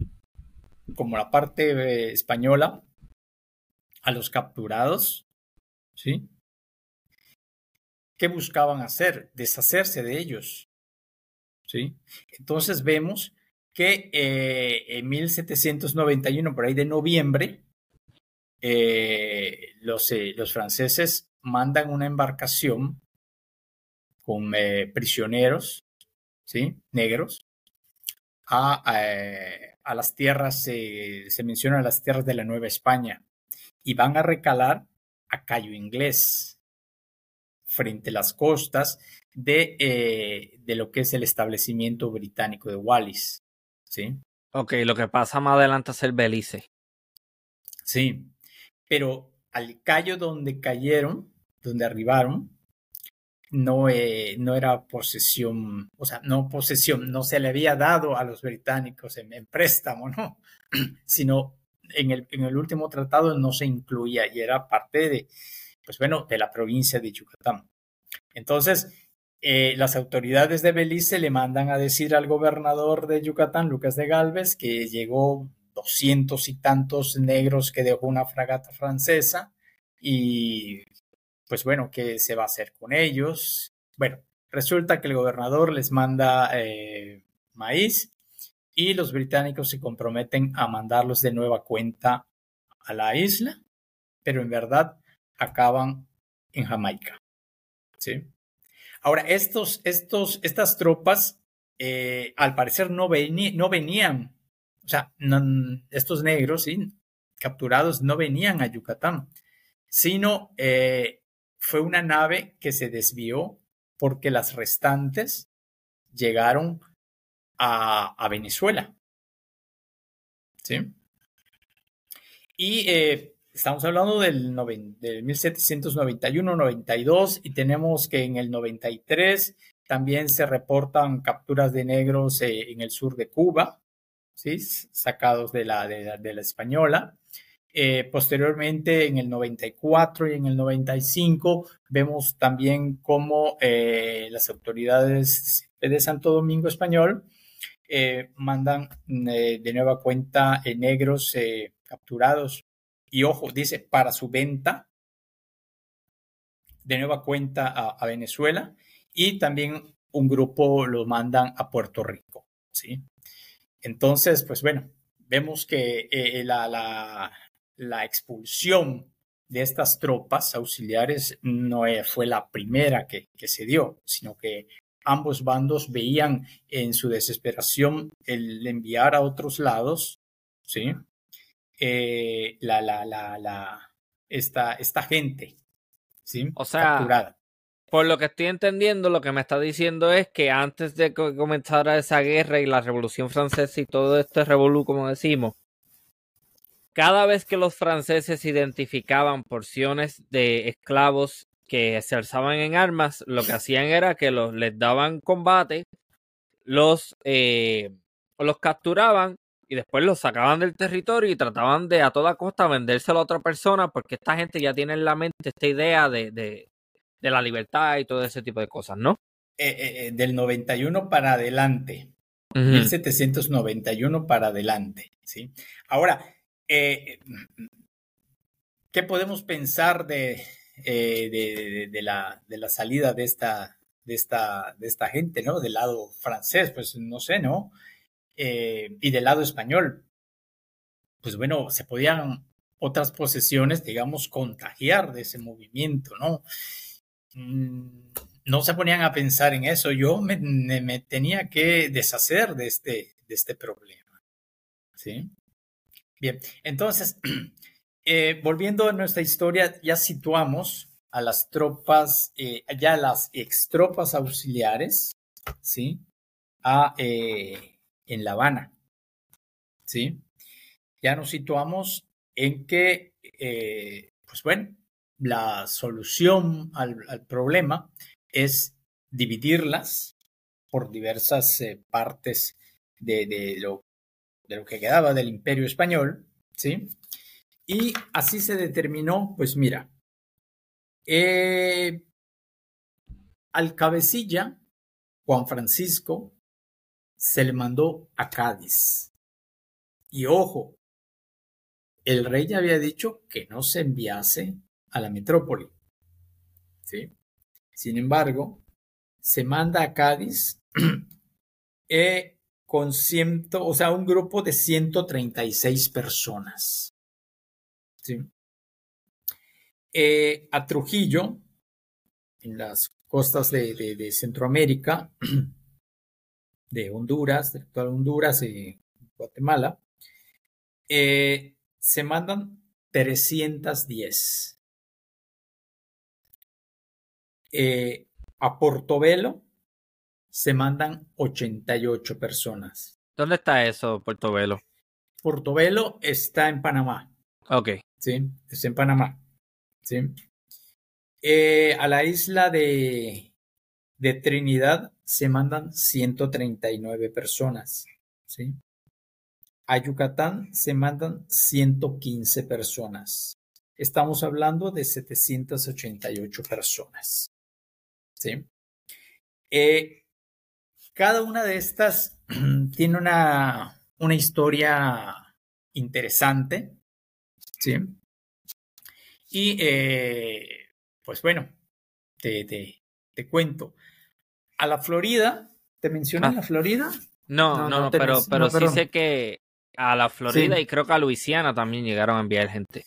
Speaker 2: como la parte española, a los capturados, ¿sí? ¿Qué buscaban hacer? Deshacerse de ellos, ¿sí? Entonces vemos que eh, en 1791, por ahí de noviembre, eh, los, eh, los, franceses mandan una embarcación con prisioneros, ¿sí? Negros, a, las tierras, se menciona las tierras de la Nueva España, y van a recalar a Cayo Inglés, frente a las costas de, eh, de lo que es el establecimiento británico de Wallis. ¿Sí?
Speaker 1: Ok, lo que pasa más adelante es el Belice.
Speaker 2: Sí, pero al callo donde cayeron, donde arribaron, no, eh, no era posesión, o sea, no posesión, no se le había dado a los británicos en, en préstamo, ¿no? sino en el, en el último tratado no se incluía y era parte de, pues bueno, de la provincia de Yucatán. Entonces, eh, las autoridades de Belice le mandan a decir al gobernador de Yucatán, Lucas de Galvez, que llegó doscientos y tantos negros que dejó una fragata francesa y pues bueno, ¿qué se va a hacer con ellos? Bueno, resulta que el gobernador les manda eh, maíz y los británicos se comprometen a mandarlos de nueva cuenta a la isla, pero en verdad acaban en Jamaica. ¿sí? Ahora, estos, estos, estas tropas, eh, al parecer, no, no venían, o sea, estos negros capturados no venían a Yucatán, sino eh, fue una nave que se desvió porque las restantes llegaron a, Venezuela. ¿Sí? Y eh, estamos hablando del, del 1791-92 y tenemos que en el 93 también se reportan capturas de negros eh, en el sur de Cuba, ¿sí? sacados de la, de la, española. Eh, posteriormente, en el 94 y en el 95, vemos también cómo las autoridades de Santo Domingo Español eh, mandan eh, de nueva cuenta eh, negros capturados. Y ojo, dice, para su venta, de nueva cuenta a, Venezuela. Y también un grupo lo mandan a Puerto Rico. ¿sí? Entonces, pues bueno, vemos que la, la, la expulsión de estas tropas auxiliares no fue la primera que, que, se dio, sino que ambos bandos veían en su desesperación el enviar a otros lados, ¿sí? Eh, la, la, la, la, esta, esta gente, ¿sí?
Speaker 1: O sea, por lo que estoy entendiendo, lo que me está diciendo es que antes de que comenzara esa guerra y la Revolución Francesa y todo este revolú, como decimos, cada vez que los franceses identificaban porciones de esclavos que se alzaban en armas, lo que hacían era que los, les daban combate, los, eh, los capturaban y después los sacaban del territorio y trataban de a toda costa vendérselo a otra persona porque esta gente ya tiene en la mente esta idea de, de, la libertad y todo ese tipo de cosas, ¿no?
Speaker 2: Eh, eh, del 91 para adelante, 1791 para adelante, ¿sí? Ahora, ¿qué podemos pensar de, eh, de, la, de la salida de esta, de, esta, de esta gente, ¿no? Del lado francés, pues no sé, ¿no? Eh, y del lado español, pues bueno, se podían otras posesiones, digamos, contagiar de ese movimiento, ¿no? Mm, no se ponían a pensar en eso. Yo me, me tenía que deshacer de este, de este problema. ¿Sí? Bien, entonces, Eh, volviendo a nuestra historia, ya situamos a las tropas, eh, ya las extropas auxiliares, ¿sí? A, en La Habana, ¿sí? Ya nos situamos en que, eh, pues bueno, la solución al, problema es dividirlas por diversas eh, partes de, lo, de lo que quedaba del imperio español, ¿sí? Y así se determinó, pues mira, eh, al cabecilla, Juan Francisco, se le mandó a Cádiz. Y ojo, el rey ya había dicho que no se enviase a la metrópoli. ¿sí? Sin embargo, se manda a Cádiz eh, con ciento, o sea, un grupo de 136 personas. ¿sí? Eh, a Trujillo, en las costas de, Centroamérica, de Honduras, de actual Honduras y Guatemala, eh, se mandan 310. Eh, a Portobelo se mandan 88 personas.
Speaker 1: ¿Dónde está eso, Portobelo?
Speaker 2: Portobelo está en Panamá.
Speaker 1: Ok.
Speaker 2: Sí, está en Panamá. Sí. Eh, a la isla de, de Trinidad se mandan 139 personas. ¿sí? A Yucatán se mandan 115 personas. Estamos hablando de 788 personas. ¿sí? Eh, cada una de estas tiene una, una historia interesante, ¿sí? Y eh, pues bueno, te, te, cuento. A la Florida, ¿te mencioné ah. la Florida?
Speaker 1: No, no, pero, pero sí sé que a la Florida y creo que a Luisiana también llegaron a enviar gente.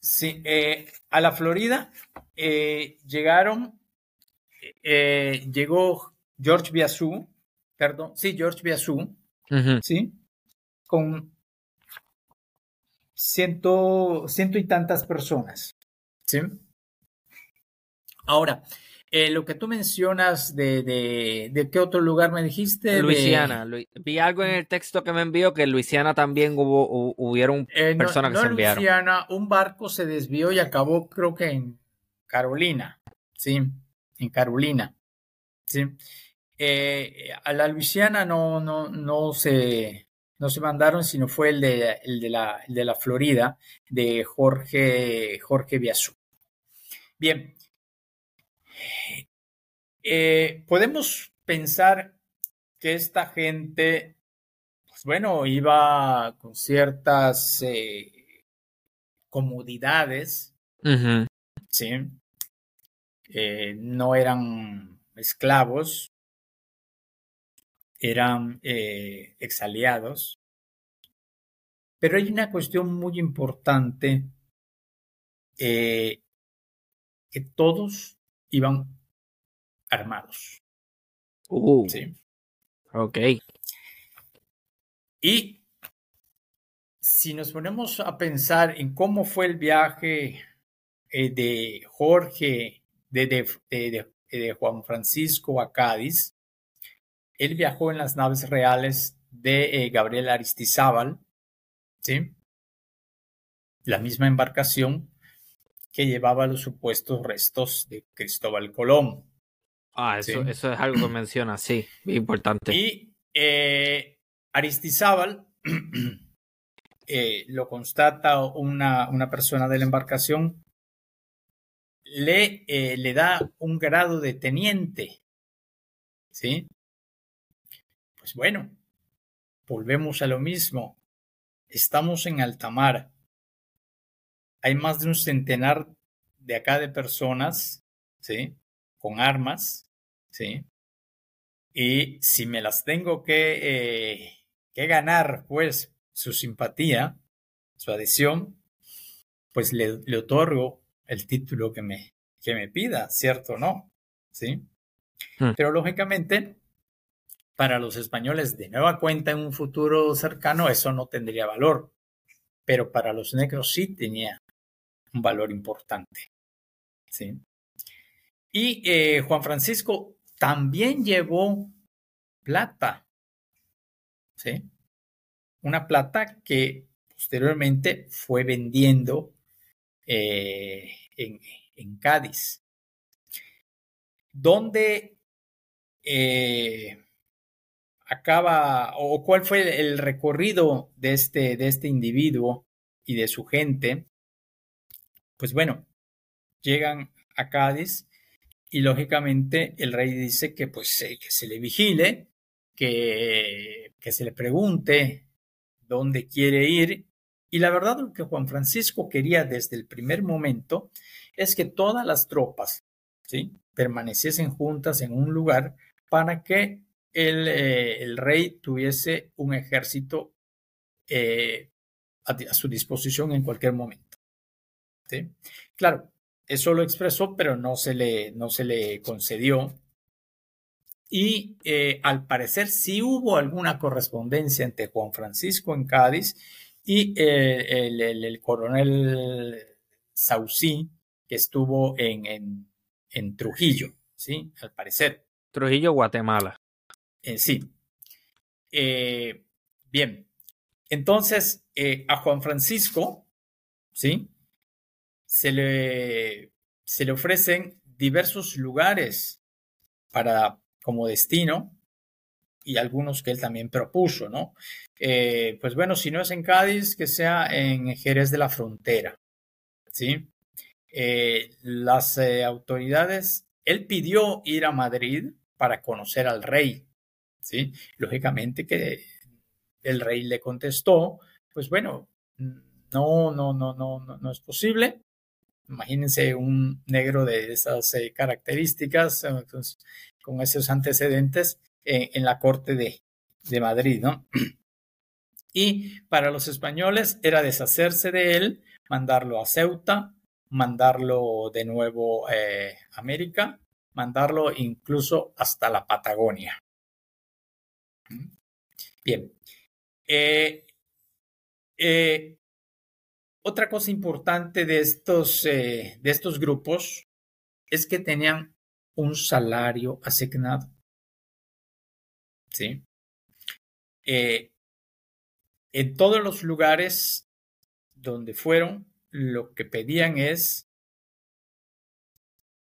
Speaker 2: Sí, eh, a la Florida llegaron eh, llegó George Biasú, perdón, sí, George Biasú, ¿sí? Con ciento, ciento y tantas personas, ¿sí? Ahora, eh, lo que tú mencionas de, de, qué otro lugar me dijiste.
Speaker 1: Luisiana. Vi algo en el texto que me envió que en Luisiana también hubo, hubieron eh, personas que se enviaron.
Speaker 2: Luisiana, un barco se desvió y acabó creo que en Carolina, ¿sí? en Carolina. ¿sí? Eh, a la Luisiana no, no, no, se, no se mandaron, sino fue el de, el de, la, de la Florida, de Jorge, Jorge Biasú. Bien, eh, podemos pensar que esta gente, pues bueno, iba con ciertas eh, comodidades, ¿sí? Eh, no eran esclavos, eran exaliados. Pero hay una cuestión muy importante, que todos iban armados.
Speaker 1: Uh, sí. Ok.
Speaker 2: Y si nos ponemos a pensar en cómo fue el viaje de Jorge de, Juan Francisco a Cádiz. Él viajó en las naves reales de eh, Gabriel Aristizábal, ¿sí? la misma embarcación que llevaba los supuestos restos de Cristóbal Colón.
Speaker 1: Ah, eso, eso es algo que menciona, sí, muy importante.
Speaker 2: Y eh, Aristizábal eh, lo constata una, una persona de la embarcación le, eh, le da un grado de teniente. ¿Sí? Pues bueno, volvemos a lo mismo. Estamos en alta mar. Hay más de un centenar de acá de personas, ¿sí? Con armas, ¿sí? Y si me las tengo que, eh, que ganar, pues, su simpatía, su adhesión, pues le, le otorgo el título que me, que me pida, ¿cierto o no? ¿Sí? Hmm. Pero lógicamente, para los españoles de nueva cuenta en un futuro cercano, eso no tendría valor. Pero para los negros sí tenía un valor importante. ¿Sí? Y eh, Juan Francisco también llevó plata. ¿Sí? Una plata que posteriormente fue vendiendo eh, en, Cádiz. ¿Dónde eh, acaba o cuál fue el recorrido de este, de este individuo y de su gente? Pues bueno, llegan a Cádiz y lógicamente el rey dice que pues que se le vigile, que, que se le pregunte dónde quiere ir. Y la verdad lo que Juan Francisco quería desde el primer momento es que todas las tropas permaneciesen juntas en un lugar para que el, eh, el rey tuviese un ejército eh, a, su disposición en cualquier momento. ¿Sí? Claro, eso lo expresó, pero no se le, no se le concedió. Y eh, al parecer sí hubo alguna correspondencia entre Juan Francisco en Cádiz y eh, el, coronel Saucí, que estuvo en, en, Trujillo, ¿sí? Al parecer.
Speaker 1: Trujillo, Guatemala.
Speaker 2: Eh, sí. bien. Entonces, a Juan Francisco, ¿sí? Se le, se le ofrecen diversos lugares para, como destino y algunos que él también propuso, ¿no? Eh, pues bueno, si no es en Cádiz, que sea en Jerez de la Frontera, ¿sí? Eh, las eh, autoridades, él pidió ir a Madrid para conocer al rey, ¿sí? Lógicamente que el rey le contestó, pues bueno, no, no, no, no, no, no es posible, Imagínense un negro de esas eh, características, eh, con esos antecedentes eh, en la corte de, Madrid, ¿no? Y para los españoles era deshacerse de él, mandarlo a Ceuta, mandarlo de nuevo a América, mandarlo incluso hasta la Patagonia. Bien. Eh, otra cosa importante de estos, eh, de estos grupos es que tenían un salario asignado. ¿Sí? Eh, en todos los lugares donde fueron, lo que pedían es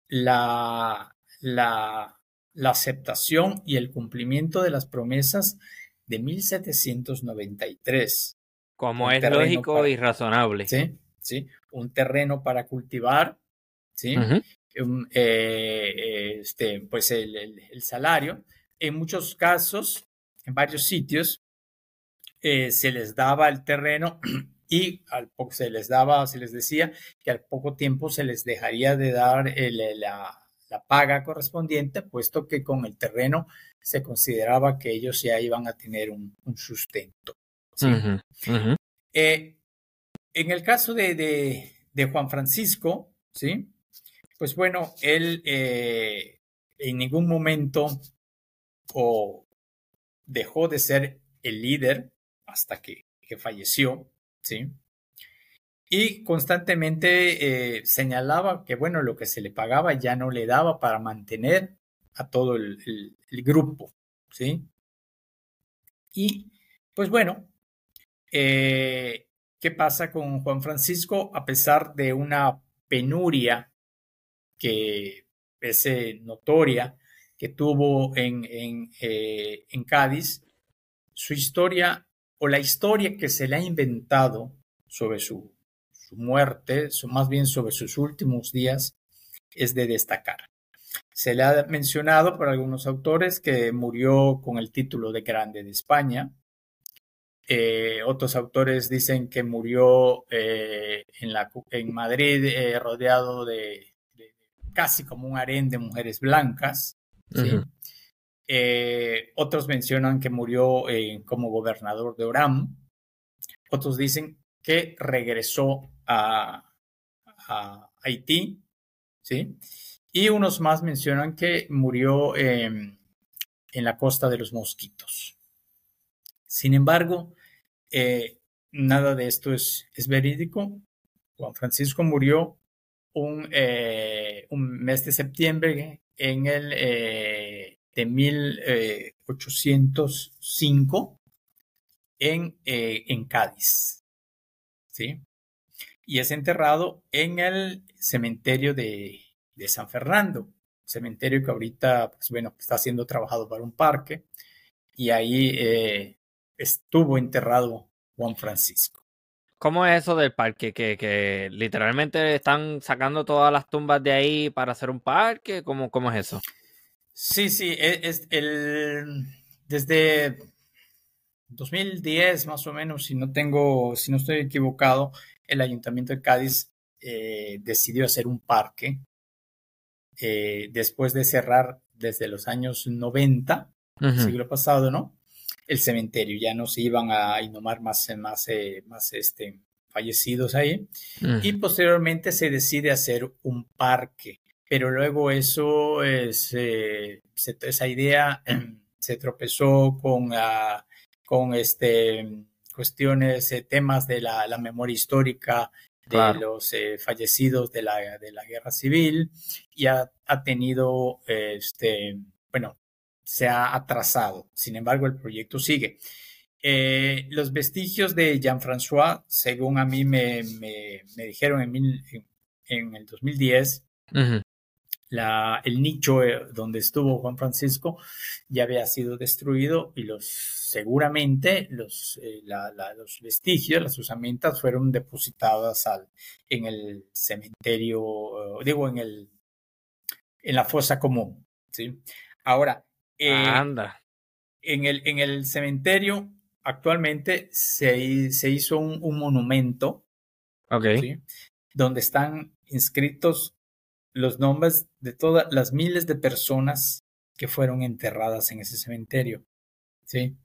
Speaker 2: la, la, la aceptación y el cumplimiento de las promesas de 1793
Speaker 1: como es lógico y razonable.
Speaker 2: Sí, sí. Un terreno para cultivar, sí. Eh, este, pues el, salario. En muchos casos, en varios sitios, eh, se les daba el terreno y al poco se les daba, se les decía que al poco tiempo se les dejaría de dar la, paga correspondiente, puesto que con el terreno se consideraba que ellos ya iban a tener un sustento. Eh, en el caso de, Juan Francisco, ¿sí? Pues bueno, él eh, en ningún momento o dejó de ser el líder hasta que, falleció, ¿sí? Y constantemente eh, señalaba que, bueno, lo que se le pagaba ya no le daba para mantener a todo el grupo, ¿sí? Y, pues bueno, eh, ¿Qué pasa con Juan Francisco? A pesar de una penuria que es eh, notoria que tuvo en, eh, en, Cádiz, su historia o la historia que se le ha inventado sobre su, su muerte, más bien sobre sus últimos días, es de destacar. Se le ha mencionado por algunos autores que murió con el título de Grande de España, eh, otros autores dicen que murió eh, en, la, en, Madrid eh, rodeado de, casi como un harén de mujeres blancas. otros mencionan que murió como gobernador de Oram. Otros dicen que regresó a, a Haití. ¿sí? Y unos más mencionan que murió en la costa de los mosquitos. Sin embargo, eh, nada de esto es, es, verídico. Juan Francisco murió un, eh, un mes de septiembre en el eh, de 1893 1805 en, eh, en Cádiz. ¿sí? Y es enterrado en el cementerio de, de San Fernando, cementerio que ahorita, pues bueno, está siendo trabajado para un parque, y ahí estuvo enterrado Juan Francisco.
Speaker 1: ¿Cómo es eso del parque? ¿Que, que literalmente están sacando todas las tumbas de ahí para hacer un parque? ¿Cómo, cómo es eso?
Speaker 2: Sí, sí, e, es, el, desde 2010 más o menos, si no tengo, si no estoy equivocado, el Ayuntamiento de Cádiz eh, decidió hacer un parque eh, después de cerrar desde los años 90, siglo pasado, ¿no? El cementerio, ya no se iban a inhumar más, más, eh, más este, fallecidos ahí. Y posteriormente se decide hacer un parque, pero luego eso, es, esa idea se tropezó con, uh, con este, cuestiones, eh, temas de la, la, memoria histórica de los eh, fallecidos de la, de la guerra civil y ha, ha, tenido, este, bueno, se ha atrasado. Sin embargo, el proyecto sigue. Eh, los vestigios de Jean-François, según a mí me, me, me dijeron en, mil, en, en, el 2010, uh la, el nicho eh, donde estuvo Juan Francisco ya había sido destruido y los seguramente los, eh, la, la, los vestigios, las usamientas fueron depositadas al, en el cementerio, digo, en, el, en la fosa común. ¿sí? Ahora,
Speaker 1: eh, Anda.
Speaker 2: En, el, en el cementerio actualmente se, se hizo un, un monumento
Speaker 1: okay. ¿sí?
Speaker 2: donde están inscritos los nombres de todas las miles de personas que fueron enterradas en ese cementerio. ¿sí?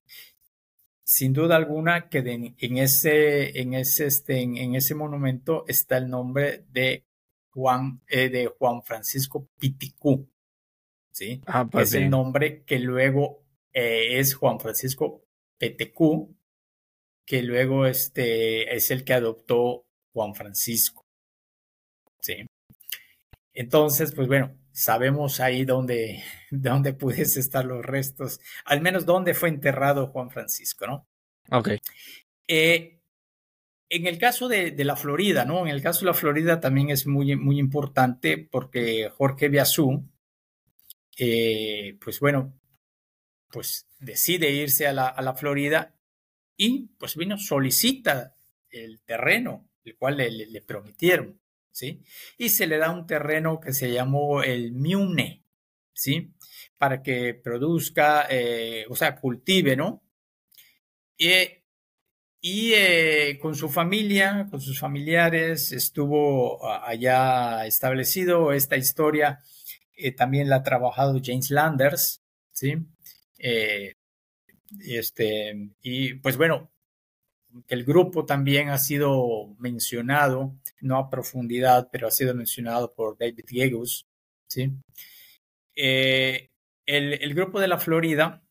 Speaker 2: Sin duda alguna que de, en, ese, en, ese, este, en, en, ese monumento está el nombre de Juan, eh, de Juan Francisco Piticú. ¿Sí?
Speaker 1: Ah, pues
Speaker 2: es
Speaker 1: sí.
Speaker 2: el nombre que luego eh, es Juan Francisco Petecú, que luego este, es el que adoptó Juan Francisco. ¿sí? Entonces, pues bueno, sabemos ahí dónde, dónde pudiese estar los restos, al menos dónde fue enterrado Juan Francisco, ¿no?
Speaker 1: Ok.
Speaker 2: Eh, en el caso de, de, la Florida, ¿no? En el caso de la Florida también es muy, muy importante porque Jorge Biazú, eh, pues bueno, pues decide irse a la, a la Florida y pues vino, solicita el terreno, el cual le, le, prometieron. ¿sí? Y se le da un terreno que se llamó el Miune, ¿sí? Para que produzca, eh, o sea, cultive, ¿no? Y, y eh, con su familia, con sus familiares, estuvo allá establecido esta historia. Eh, también la ha trabajado James Landers, ¿sí? este, y pues bueno, el grupo también ha sido mencionado, no a profundidad, pero ha sido mencionado por David Gegus. ¿sí? Eh, el, el, grupo de la Florida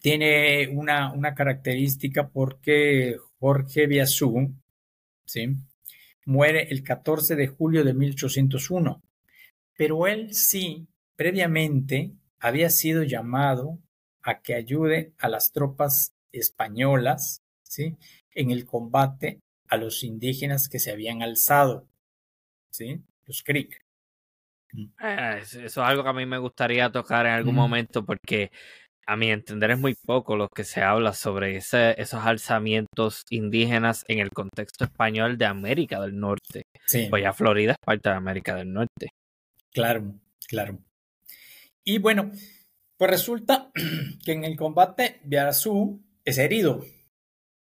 Speaker 2: tiene una, una característica porque Jorge Biazú ¿sí? muere el 14 de julio de 1801, pero él sí, previamente, había sido llamado a que ayude a las tropas españolas ¿sí? en el combate a los indígenas que se habían alzado, ¿sí? los Creek.
Speaker 1: Eh, eso es algo que a mí me gustaría tocar en algún mm. momento porque a mi entender es muy poco lo que se habla sobre ese, esos alzamientos indígenas en el contexto español de América del Norte.
Speaker 2: Sí.
Speaker 1: Pues ya Florida es parte de América del Norte.
Speaker 2: Claro, claro. Y bueno, pues resulta que en el combate Biarazú es herido,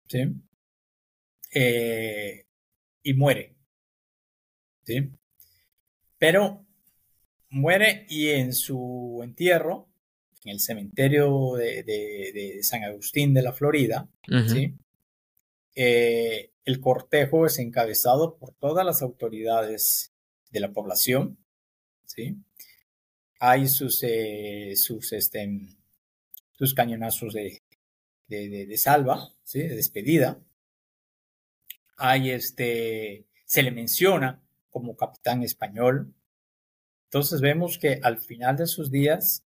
Speaker 2: ¿sí? Eh, y muere, ¿sí? Pero muere y en su entierro, en el cementerio de, de, de San Agustín de la Florida, uh -huh. ¿sí? Eh, el cortejo es encabezado por todas las autoridades de la población, ¿sí? Hay sus, eh, sus, este, sus cañonazos de, de, de, de salva, ¿sí? de despedida. Hay este, se le menciona como capitán español. Entonces vemos que al final de sus días,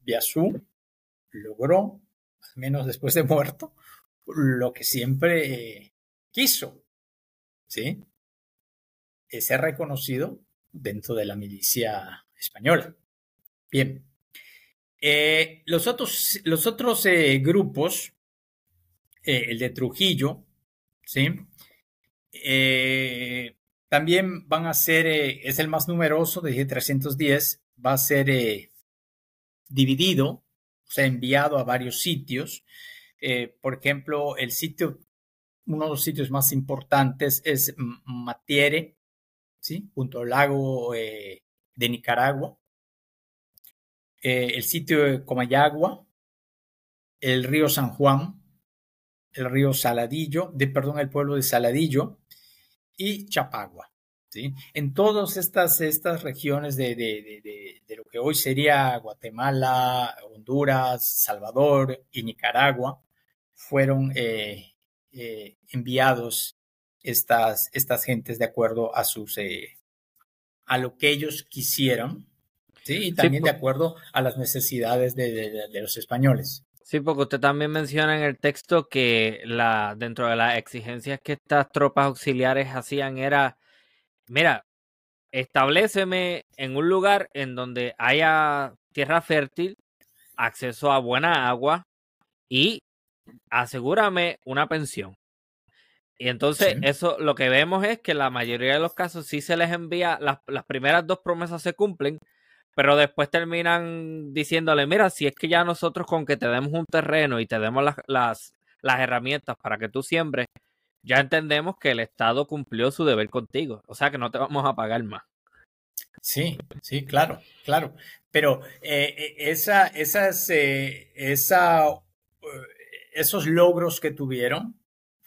Speaker 2: Biazú logró, al menos después de muerto, lo que siempre quiso, ¿sí? Ser reconocido dentro de la milicia española. Bien. Eh, los otros, eh, grupos, eh, el de Trujillo, ¿sí? también van a ser, es el más numeroso, de 310, va a ser dividido, o sea, enviado a varios sitios. por ejemplo, el sitio, uno de los sitios más importantes es Matiere, ¿sí? junto al lago de Nicaragua. Eh, el sitio de Comayagua, el río San Juan, el río Saladillo, de, perdón, el pueblo de Saladillo y Chapagua. ¿sí? En todas estas, estas regiones de, de, lo que hoy sería Guatemala, Honduras, Salvador y Nicaragua, fueron eh, eh, enviados estas, estas gentes de acuerdo a sus a lo que ellos quisieran Sí, y también de acuerdo a las necesidades de, los españoles.
Speaker 1: Sí, porque usted también menciona en el texto que la, dentro de las exigencias que estas tropas auxiliares hacían era, mira, estableceme en un lugar en donde haya tierra fértil, acceso a buena agua y asegúrame una pensión. Y entonces eso lo que vemos es que la mayoría de los casos sí se les envía, las, las primeras dos promesas se cumplen, pero después terminan diciéndole, mira, si es que ya nosotros con que te demos un terreno y te demos las, las, las herramientas para que tú siembres, ya entendemos que el Estado cumplió su deber contigo. O sea que no te vamos a pagar más.
Speaker 2: Sí, sí, claro, claro. Pero eh, eh, esa, esas, eh, esa, esos logros que tuvieron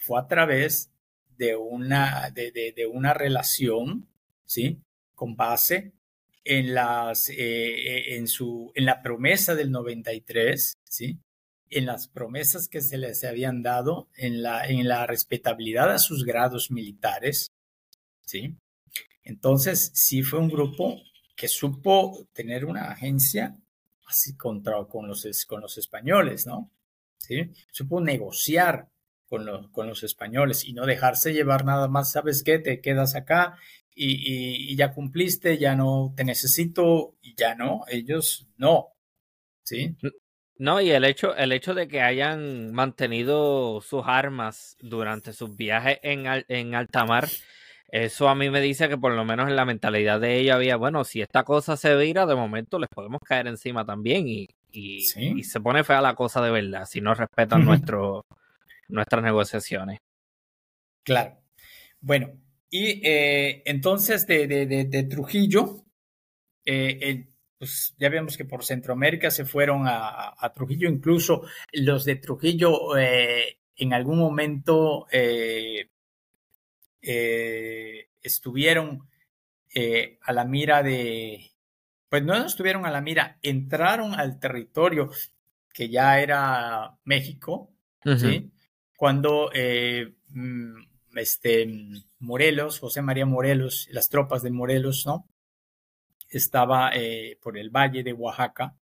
Speaker 2: fue a través de una, de, de, una relación, ¿sí? Con base en, las, eh, en, su, en la promesa del 93, ¿sí? en las promesas que se les habían dado, en la, en la respetabilidad a sus grados militares. ¿sí? Entonces, sí fue un grupo que supo tener una agencia así contra con los, con los españoles, ¿no? ¿Sí? Supo negociar con, los, con los españoles y no dejarse llevar nada más, ¿sabes qué? Te quedas acá y, ya cumpliste, ya no te necesito y ya no, ellos no. ¿Sí?
Speaker 1: No, y el hecho, el hecho de que hayan mantenido sus armas durante sus viajes en, en alta mar, eso a mí me dice que por lo menos en la mentalidad de ella había, bueno, si esta cosa se vira, de momento les podemos caer encima también y, y, se pone fea la cosa de verdad si no respetan nuestro, nuestras negociaciones.
Speaker 2: Claro. Bueno, y eh, entonces de, Trujillo, eh, pues ya vemos que por Centroamérica se fueron a, Trujillo, incluso los de Trujillo eh, en algún momento estuvieron a la mira de, pues no estuvieron a la mira, entraron al territorio que ya era México, ¿sí? Cuando mm, este, Morelos, José María Morelos, las tropas de Morelos, ¿no? Estaba eh, por el valle de Oaxaca,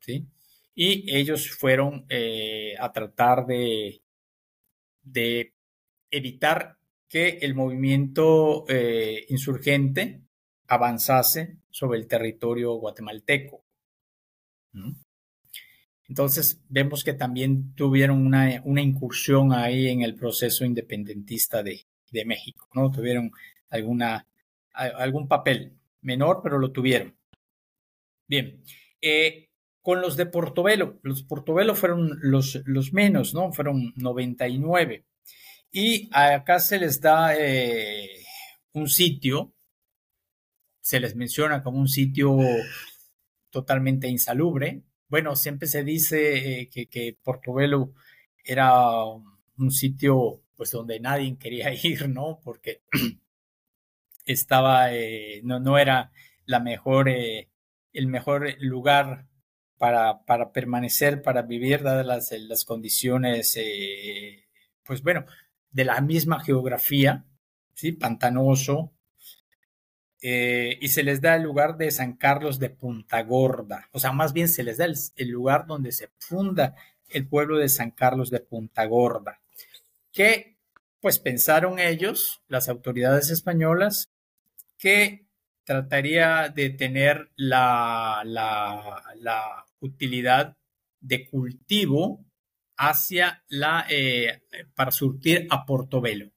Speaker 2: ¿sí? Y ellos fueron eh, a tratar de, de evitar que el movimiento eh, insurgente avanzase sobre el territorio guatemalteco. Entonces vemos que también tuvieron una, incursión ahí en el proceso independentista de, México, ¿no? Tuvieron alguna, algún papel menor, pero lo tuvieron. Bien, eh, con los de Portobelo, los Portobelo fueron los, los menos, ¿no? Fueron 99. Y acá se les da eh, un sitio, se les menciona como un sitio totalmente insalubre, bueno, siempre se dice eh, que, que, Portobelo era un sitio pues donde nadie quería ir, ¿no? Porque estaba, eh, no, no era la mejor, eh, el mejor lugar para, para permanecer, para vivir, dadas las, las condiciones, pues bueno, de la misma geografía, ¿sí? Pantanoso, eh, y se les da el lugar de San Carlos de Punta Gorda, o sea, más bien se les da el, lugar donde se funda el pueblo de San Carlos de Punta Gorda, que pues pensaron ellos, las autoridades españolas, que trataría de tener la, la, utilidad de cultivo hacia la, eh, para surtir a Portobelo.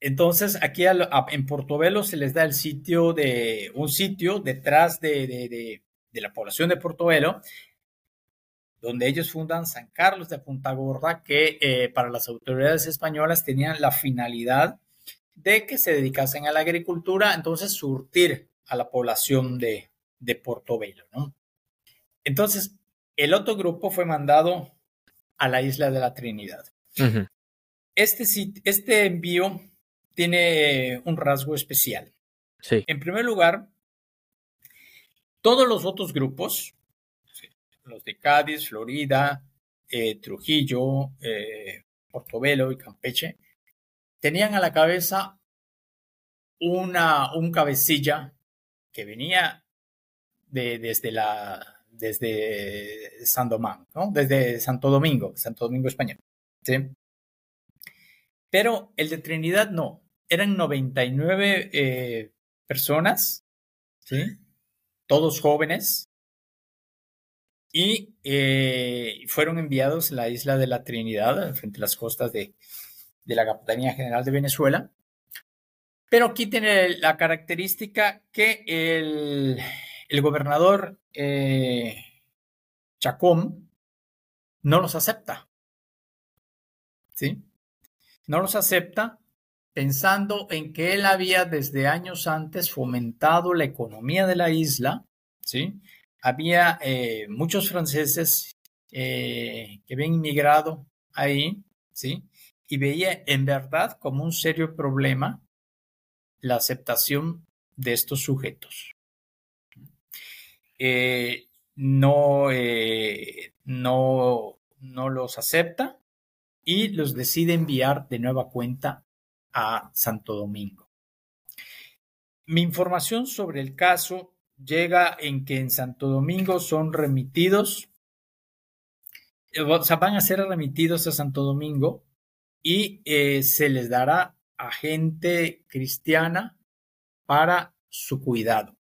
Speaker 2: Entonces, aquí en Portobelo se les da el sitio de, un sitio detrás de, de, de la población de Portobelo, donde ellos fundan San Carlos de Punta Gorda, que eh, para las autoridades españolas tenían la finalidad de que se dedicasen a la agricultura, entonces surtir a la población de, de Portobelo. ¿no? Entonces, el otro grupo fue mandado a la isla de la Trinidad. este, este envío tiene un rasgo especial.
Speaker 1: Sí.
Speaker 2: En primer lugar, todos los otros grupos, los de Cádiz, Florida, eh, Trujillo, eh, Portobelo y Campeche, tenían a la cabeza una, un cabecilla que venía de, desde, la, desde San Domingo, ¿no? desde Santo Domingo, Santo Domingo español. ¿sí? Pero el de Trinidad no, eran 99 eh, personas, ¿sí? todos jóvenes, y eh, fueron enviados a la isla de la Trinidad, frente a las costas de, la Capitanía General de Venezuela. Pero aquí tiene la característica que el, gobernador eh, Chacón no los acepta. ¿Sí? No los acepta pensando en que él había desde años antes fomentado la economía de la isla, ¿sí? había eh, muchos franceses eh, que habían inmigrado ahí, ¿sí? Y veía en verdad como un serio problema la aceptación de estos sujetos. Eh, no, no, no los acepta y los decide enviar de nueva cuenta a Santo Domingo. Mi información sobre el caso llega en que en Santo Domingo son remitidos, eh, van a ser remitidos a Santo Domingo y eh, se les dará a gente cristiana para su cuidado.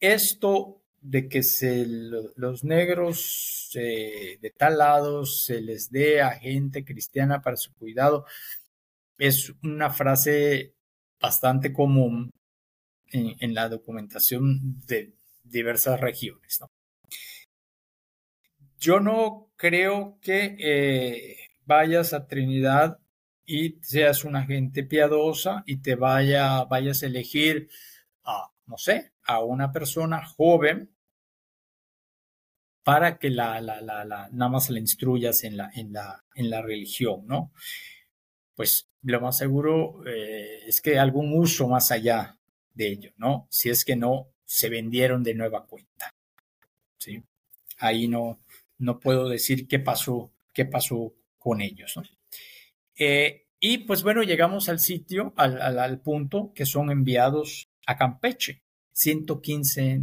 Speaker 2: Esto de que se, los negros eh, de tal lado se les dé a gente cristiana para su cuidado es una frase bastante común en, la documentación de diversas regiones. Yo no creo que eh, vayas a Trinidad y seas una gente piadosa y te vaya, vayas a elegir a, no sé, a una persona joven para que la, nada más la instruyas en la, religión, ¿no? Pues lo más seguro eh, es que algún uso más allá de ello, ¿no? Si es que no se vendieron de nueva cuenta. ¿sí? Ahí no, no puedo decir qué pasó, qué pasó con ellos. ¿no? Eh, y pues bueno, llegamos al sitio, al, al, punto que son enviados a Campeche, 115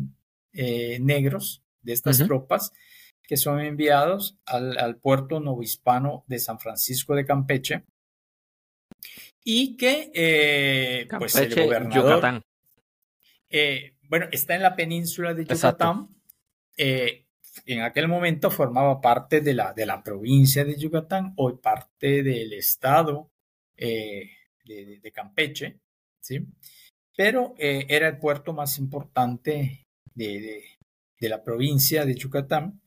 Speaker 2: eh, negros de estas tropas que son enviados al, al puerto novohispano de San Francisco de Campeche y que eh, pues el gobernador eh, bueno, está en la península de Yucatán. Eh, en aquel momento formaba parte de la, de la provincia de Yucatán, hoy parte del estado eh, de, Campeche, ¿sí? Pero era el puerto más importante de, la provincia de Yucatán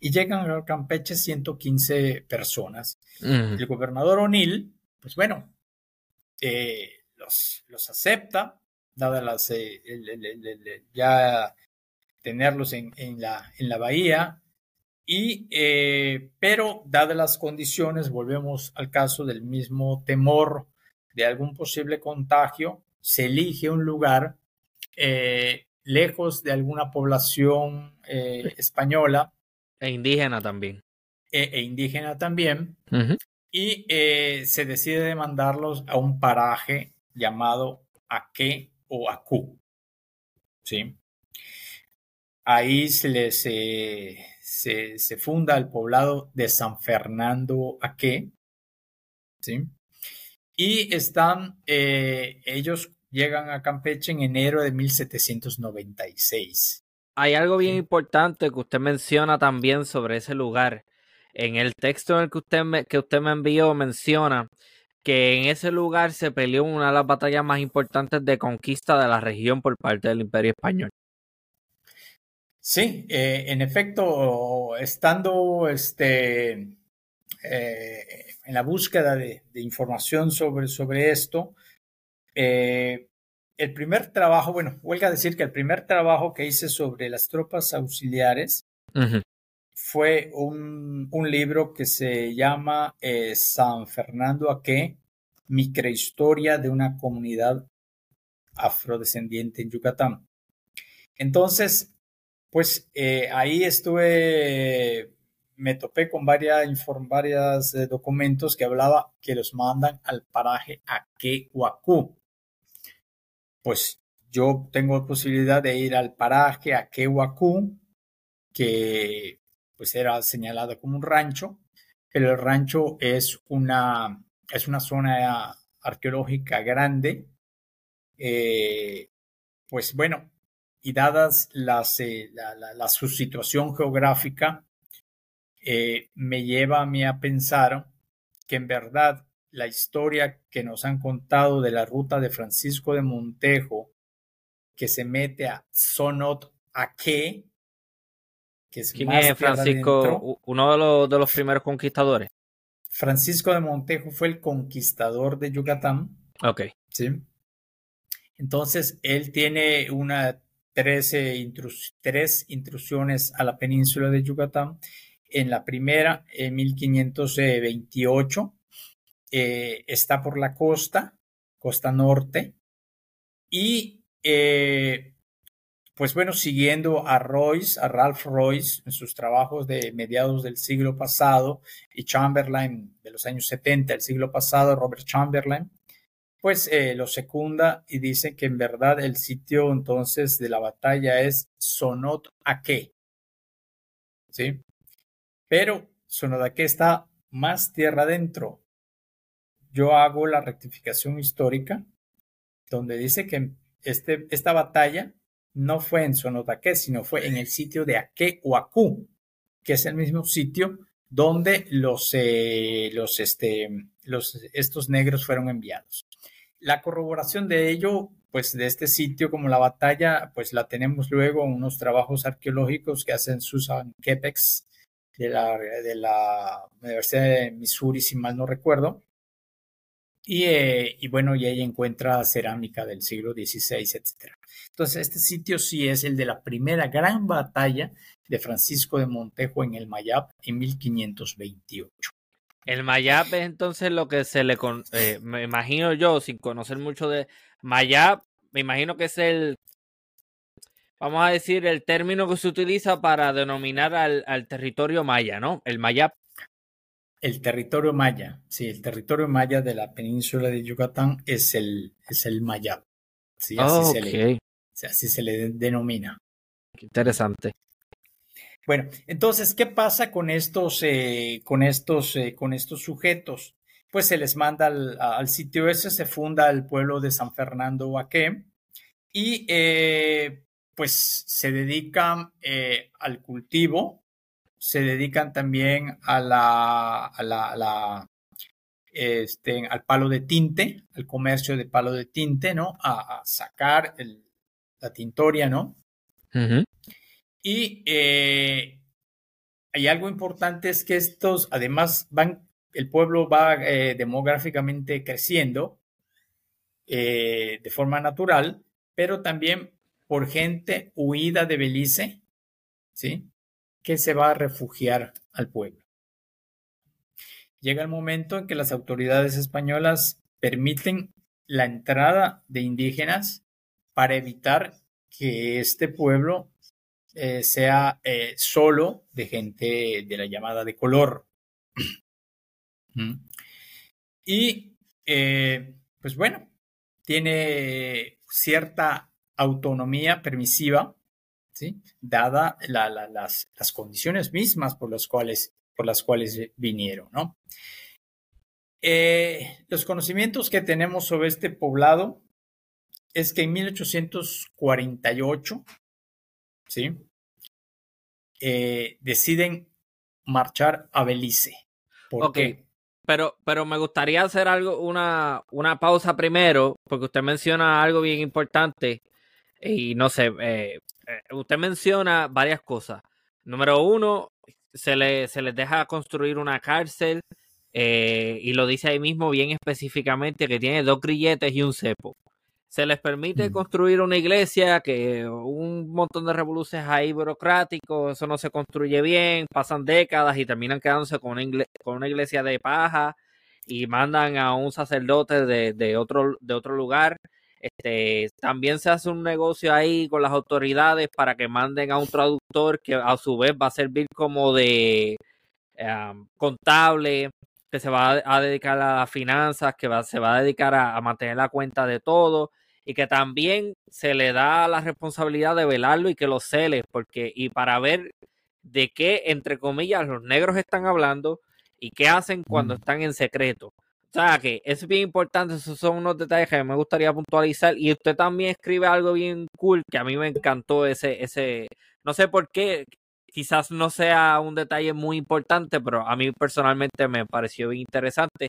Speaker 2: y llegan a Campeche 115 personas. El gobernador O'Neill, pues bueno, los, los acepta, dadas las, eh, ya tenerlos en, en, la, en la bahía. Y, eh, pero dadas las condiciones, volvemos al caso del mismo temor de algún posible contagio, se elige un lugar eh, lejos de alguna población española.
Speaker 1: E indígena también.
Speaker 2: E, e indígena también. Y se decide mandarlos a un paraje llamado Aque o Acu. ¿sí? Ahí se, les, se, se, funda el poblado de San Fernando Aque, ¿sí? Y están, eh, ellos llegan a Campeche en enero de 1796.
Speaker 1: Hay algo bien importante que usted menciona también sobre ese lugar. En el texto en el que usted me, que usted me envió menciona que en ese lugar se peleó una de las batallas más importantes de conquista de la región por parte del Imperio Español.
Speaker 2: Sí, eh, en efecto, estando este, eh, en la búsqueda de, información sobre, sobre esto, eh, el primer trabajo, bueno, huelga decir que el primer trabajo que hice sobre las tropas auxiliares fue un, libro que se llama eh, San Fernando Aque, microhistoria de una comunidad afrodescendiente en Yucatán. Entonces, pues eh, ahí estuve, me topé con varias, varias eh, documentos que hablaba que los mandan al paraje Akehuacú. Pues yo tengo posibilidad de ir al paraje Akehuacú, que pues era señalado como un rancho, el rancho es una, es una zona arqueológica grande, eh, pues bueno, y dadas las, eh, la, su situación geográfica, eh, me lleva a mí a pensar que en verdad la historia que nos han contado de la ruta de Francisco de Montejo, que se mete a Sonot qué
Speaker 1: ¿Quién es Francisco, uno de los, de los primeros conquistadores?
Speaker 2: Francisco de Montejo fue el conquistador de Yucatán.
Speaker 1: Ok.
Speaker 2: Sí. Entonces, él tiene una 13 tres intrusiones a la península de Yucatán. En la primera, en 1528, eh, está por la costa, costa norte, y eh, pues bueno, siguiendo a Royce, a Ralph Royce, en sus trabajos de mediados del siglo pasado y Chamberlain de los años 70 del siglo pasado, Robert Chamberlain, pues eh, lo secunda y dice que en verdad el sitio entonces de la batalla es Sonot Aque. ¿Sí? Pero Sonot Aque está más tierra adentro. Yo hago la rectificación histórica donde dice que este, esta batalla no fue en Sonotaque, sino fue en el sitio de Akehuacú, que es el mismo sitio donde los, eh, este, los, estos negros fueron enviados. La corroboración de ello, pues de este sitio como la batalla, pues la tenemos luego en unos trabajos arqueológicos que hacen Susan Kepex de la, de la Universidad de Missouri, si mal no recuerdo, eh, y, bueno, y ahí encuentra cerámica del siglo XVI, etc. Entonces, este sitio sí es el de la primera gran batalla de Francisco de Montejo en el Mayab en 1528.
Speaker 1: El Mayab es entonces lo que se le... Eh, me imagino yo, sin conocer mucho de Mayab, me imagino que es el... Vamos a decir el término que se utiliza para denominar al, al territorio maya, ¿no? El Mayab.
Speaker 2: El territorio maya, sí, el territorio maya de la península de Yucatán es el, es el Mayab. Sí, así, se le, así se le denomina.
Speaker 1: Qué interesante.
Speaker 2: Bueno, entonces, ¿qué pasa con estos, eh, con estos, eh, con estos sujetos? Pues se les manda al, sitio ese, se funda el pueblo de San Fernando Huaqué y eh, pues se dedican al cultivo se dedican también a la, a la, este, al palo de tinte, al comercio de palo de tinte, ¿no? A, sacar la tintoria, ¿no? Y eh, hay algo importante es que estos, además, van, el pueblo va eh, demográficamente creciendo eh, de forma natural, pero también por gente huida de Belice, ¿sí? Que se va a refugiar al pueblo. Llega el momento en que las autoridades españolas permiten la entrada de indígenas para evitar que este pueblo eh, sea eh, solo de gente de la llamada de color. y eh, pues bueno, tiene cierta autonomía permisiva, ¿sí? dada las, condiciones mismas por las cuales, por las cuales vinieron. ¿no? Eh, los conocimientos que tenemos sobre este poblado es que en 1848, ¿sí? Eh, deciden marchar a Belice.
Speaker 1: ok, pero, pero me gustaría hacer algo, una, una pausa primero, porque usted menciona algo bien importante y no sé, eh, usted menciona varias cosas. Número uno, se, le, se les deja construir una cárcel y lo dice ahí mismo bien específicamente que tiene dos grilletes y un cepo se les permite construir una iglesia que un montón de revoluciones ahí burocráticos, eso no se construye bien, pasan décadas y terminan quedándose con una, con una iglesia de paja y mandan a un sacerdote de, otro, de otro lugar. Este, también se hace un negocio ahí con las autoridades para que manden a un traductor que a su vez va a servir como de contable, que se va a, dedicar a las finanzas, que va, se va a dedicar a, mantener la cuenta de todo y que también se le da la responsabilidad de velarlo y que lo cele, porque y para ver de qué, entre comillas, los negros están hablando y qué hacen cuando están en secreto. O sea que es bien importante, esos son unos detalles que me gustaría puntualizar. Y usted también escribe algo bien cool que a mí me encantó ese, ese, no sé por qué, quizás no sea un detalle muy importante, pero a mí personalmente me pareció bien interesante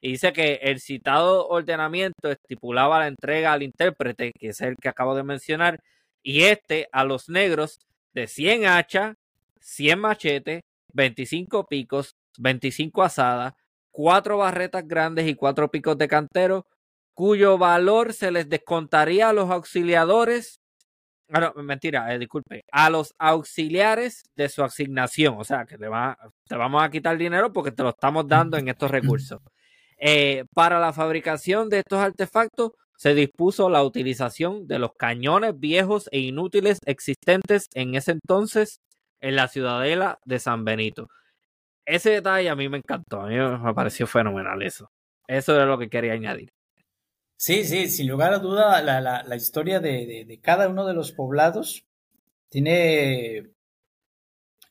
Speaker 1: y dice que el citado ordenamiento estipulaba la entrega al intérprete, que es el que acabo de mencionar, y este a los negros de 100 hachas, 100 machetes, 25 picos, 25 asadas, 4 barretas grandes y 4 picos de cantero, cuyo valor se les descontaría a los auxiliadores, ah, no, mentira, eh, disculpe, a los auxiliares de su asignación. O sea, que te, te vamos a quitar dinero porque te lo estamos dando en estos recursos. Eh, para la fabricación de estos artefactos se dispuso la utilización de los cañones viejos e inútiles existentes en ese entonces en la ciudadela de San Benito. Ese detalle a mí me encantó, a mí me pareció fenomenal eso. Eso era lo que quería añadir.
Speaker 2: Sí, sí, sin lugar a duda, la, historia de, cada uno de los poblados tiene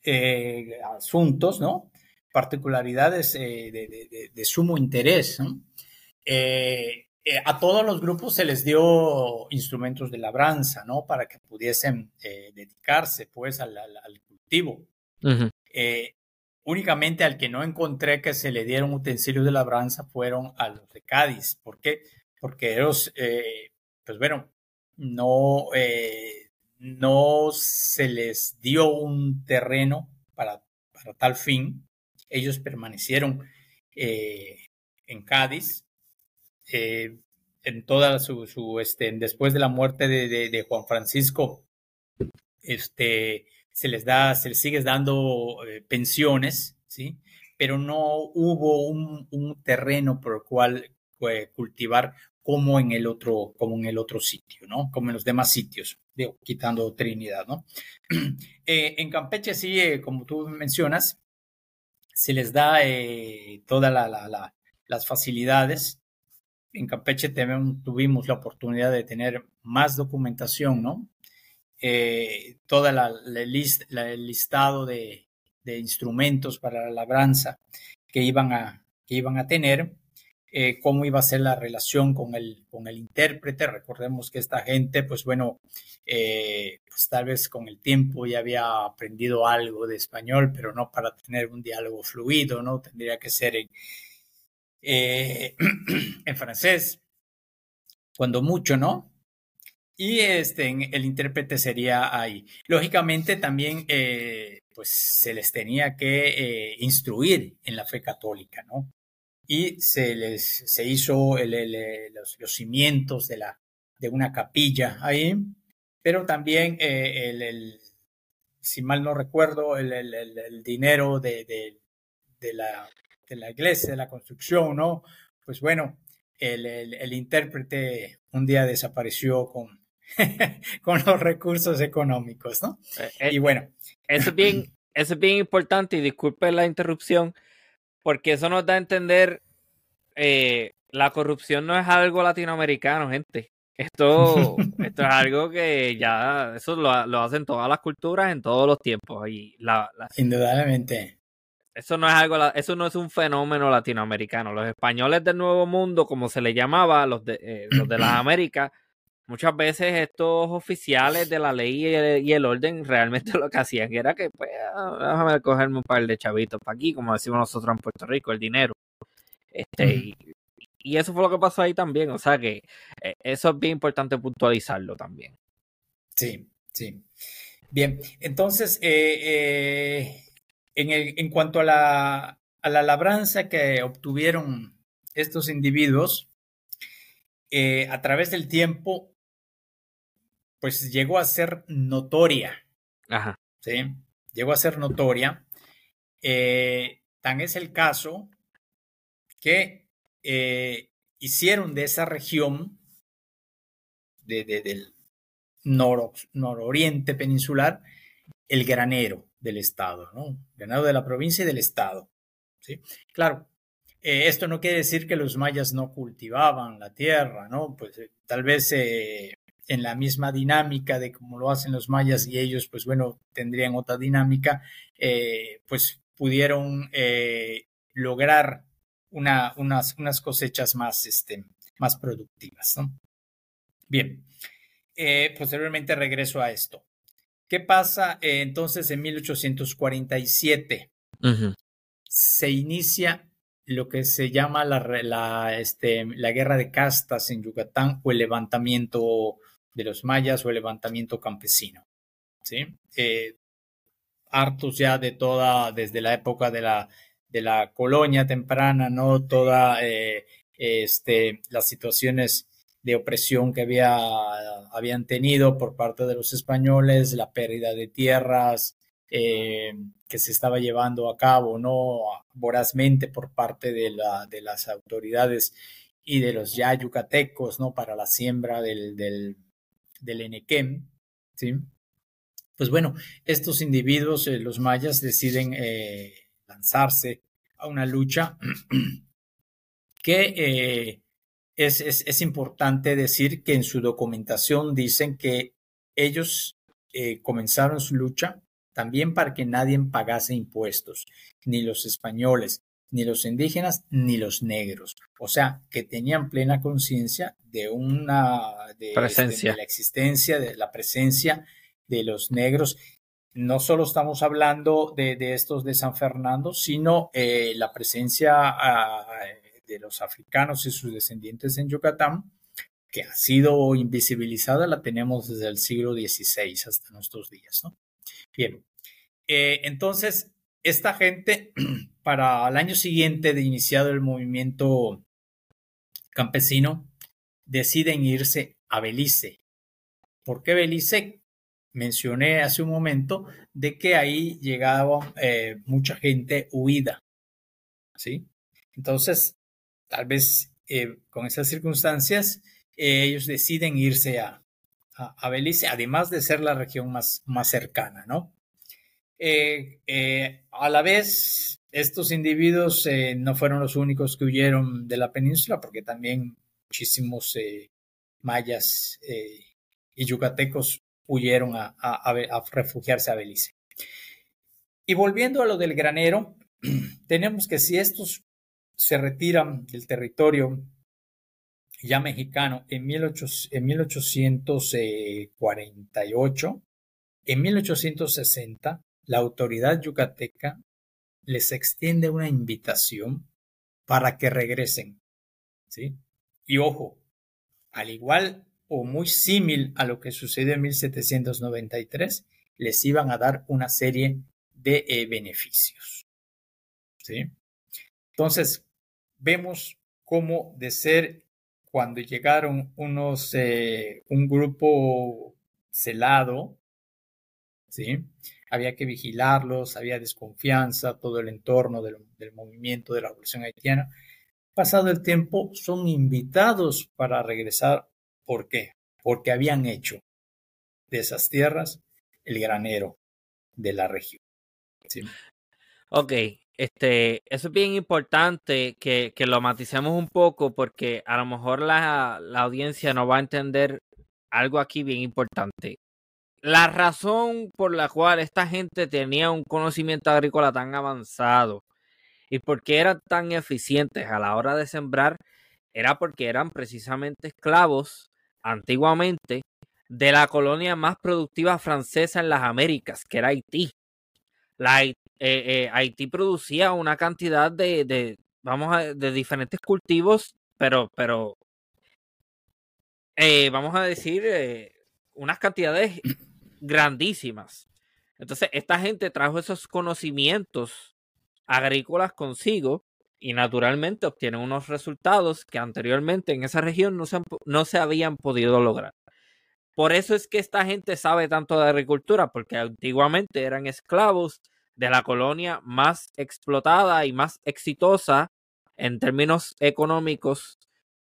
Speaker 2: eh, asuntos, ¿no? particularidades eh, de, sumo interés. Eh, a todos los grupos se les dio instrumentos de labranza, ¿no? Para que pudiesen dedicarse, pues, al, cultivo. Únicamente al que no encontré que se le dieron utensilios de labranza fueron a los de Cádiz. ¿Por qué? Porque ellos, pues bueno, no, no se les dio un terreno para, tal fin ellos permanecieron eh, en Cádiz. Eh, en toda su, este, después de la muerte de, Juan Francisco, este, se les da, se les sigue dando eh, pensiones, ¿sí? Pero no hubo un, terreno por el cual cultivar como en el otro, como en el otro sitio, ¿no? Como en los demás sitios, quitando Trinidad, ¿no? en Campeche sí, como tú mencionas, se les da eh, todas las facilidades. En Campeche tuvimos la oportunidad de tener más documentación, ¿no? Eh, toda la, list, el listado de, instrumentos para la labranza que iban a, que iban a tener, eh, cómo iba a ser la relación con el, con el intérprete. Recordemos que esta gente, pues bueno, eh, pues tal vez con el tiempo ya había aprendido algo de español, pero no para tener un diálogo fluido, ¿no? Tendría que ser en, eh, en francés, cuando mucho, ¿no? Y este, el intérprete sería ahí. Lógicamente también, eh, pues se les tenía que instruir en la fe católica, ¿no? Y se les se hizo los, los, cimientos de, la, de una capilla ahí, pero también eh, el, si mal no recuerdo, el, dinero de, de, la, de la iglesia, de la construcción, ¿no? Pues bueno, el, intérprete un día desapareció con, con los recursos económicos, ¿no?
Speaker 1: Eh, y bueno. Eso es, bien, eso es bien importante y disculpe la interrupción, porque eso nos da a entender, eh, la corrupción no es algo latinoamericano, gente. Esto, esto es algo que ya, eso lo, lo, hacen todas las culturas en todos los tiempos. Y la,
Speaker 2: Indudablemente.
Speaker 1: Eso no es algo, eso no es un fenómeno latinoamericano. Los españoles del Nuevo Mundo, como se le llamaba, los de, eh, los de las Américas, muchas veces estos oficiales de la ley y el, orden realmente lo que hacían era que, pues, ah, déjame cogerme un par de chavitos para aquí, como decimos nosotros en Puerto Rico, el dinero. Este, y, eso fue lo que pasó ahí también. O sea que eh, eso es bien importante puntualizarlo también.
Speaker 2: Sí, sí. Bien, entonces, eh, eh en, cuanto a la, labranza que obtuvieron estos individuos, eh, a través del tiempo, pues llegó a ser notoria.
Speaker 1: Ajá.
Speaker 2: ¿sí? Llegó a ser notoria. Eh, tan es el caso que eh, hicieron de esa región del nororiente peninsular el granero del Estado, ¿no? Ganado de la provincia y del Estado. ¿sí? Claro, eh, esto no quiere decir que los mayas no cultivaban la tierra, ¿no? Pues eh, tal vez eh, en la misma dinámica de cómo lo hacen los mayas y ellos, pues bueno, tendrían otra dinámica, pues pudieron lograr una, unas, unas, cosechas más, este, más productivas, ¿no? Bien, posteriormente regreso a esto. ¿Qué pasa eh, entonces en 1847? Se inicia lo que se llama la, este, la guerra de castas en Yucatán o el levantamiento de los mayas o el levantamiento campesino. ¿sí? Eh, hartos ya de toda, desde la época de la, de la colonia temprana, ¿no? Toda eh, este, las situaciones de opresión que había, habían tenido por parte de los españoles, la pérdida de tierras eh, que se estaba llevando a cabo no vorazmente por parte de, la, de las autoridades y de los ya yucatecos ¿no? para la siembra del, del, del Enequem. ¿sí? Pues bueno, estos individuos, eh, los mayas, deciden eh, lanzarse a una lucha que es, importante decir que en su documentación dicen que ellos eh, comenzaron su lucha también para que nadie pagase impuestos, ni los españoles, ni los indígenas, ni los negros. O sea, que tenían plena conciencia de una de,
Speaker 1: presencia.
Speaker 2: la existencia, de la presencia de los negros. No solo estamos hablando de, estos de San Fernando, sino eh, la presencia ah, de los africanos y sus descendientes en Yucatán, que ha sido invisibilizada, la tenemos desde el siglo XVI hasta nuestros días. ¿no? Bien, eh, entonces, esta gente, para el año siguiente de iniciado el movimiento campesino, deciden irse a Belice. ¿Por qué Belice? Mencioné hace un momento de que ahí llegaba eh, mucha gente huida. ¿Sí? Entonces, tal vez eh, con esas circunstancias, eh, ellos deciden irse a, a, Belice, además de ser la región más, más cercana, ¿no? A la vez, estos individuos no fueron los únicos que huyeron de la península, porque también muchísimos mayas y yucatecos huyeron a, refugiarse a Belice. Y volviendo a lo del granero, tenemos que si estos se retiran del territorio ya mexicano en, 1848. En 1860, la autoridad yucateca les extiende una invitación para que regresen. ¿sí? Y ojo, al igual o muy símil a lo que sucedió en 1793, les iban a dar una serie de eh, beneficios. ¿sí? Entonces, vemos cómo de ser cuando llegaron unos, eh, un grupo celado, ¿sí? Había que vigilarlos, había desconfianza, todo el entorno del, movimiento de la revolución haitiana. Pasado el tiempo, son invitados para regresar. ¿Por qué? Porque habían hecho de esas tierras el granero de la región. ¿sí?
Speaker 1: Ok, este, eso es bien importante que, lo maticemos un poco porque a lo mejor la, la audiencia no va a entender algo aquí bien importante. La razón por la cual esta gente tenía un conocimiento agrícola tan avanzado y por qué eran tan eficientes a la hora de sembrar era porque eran precisamente esclavos antiguamente de la colonia más productiva francesa en las Américas, que era Haití. La, eh, eh, Haití producía una cantidad de, vamos a, de diferentes cultivos, pero, pero eh, vamos a decir, unas cantidades grandísimas. Entonces, esta gente trajo esos conocimientos agrícolas consigo y naturalmente obtienen unos resultados que anteriormente en esa región no se, no se habían podido lograr. Por eso es que esta gente sabe tanto de agricultura, porque antiguamente eran esclavos de la colonia más explotada y más exitosa en términos económicos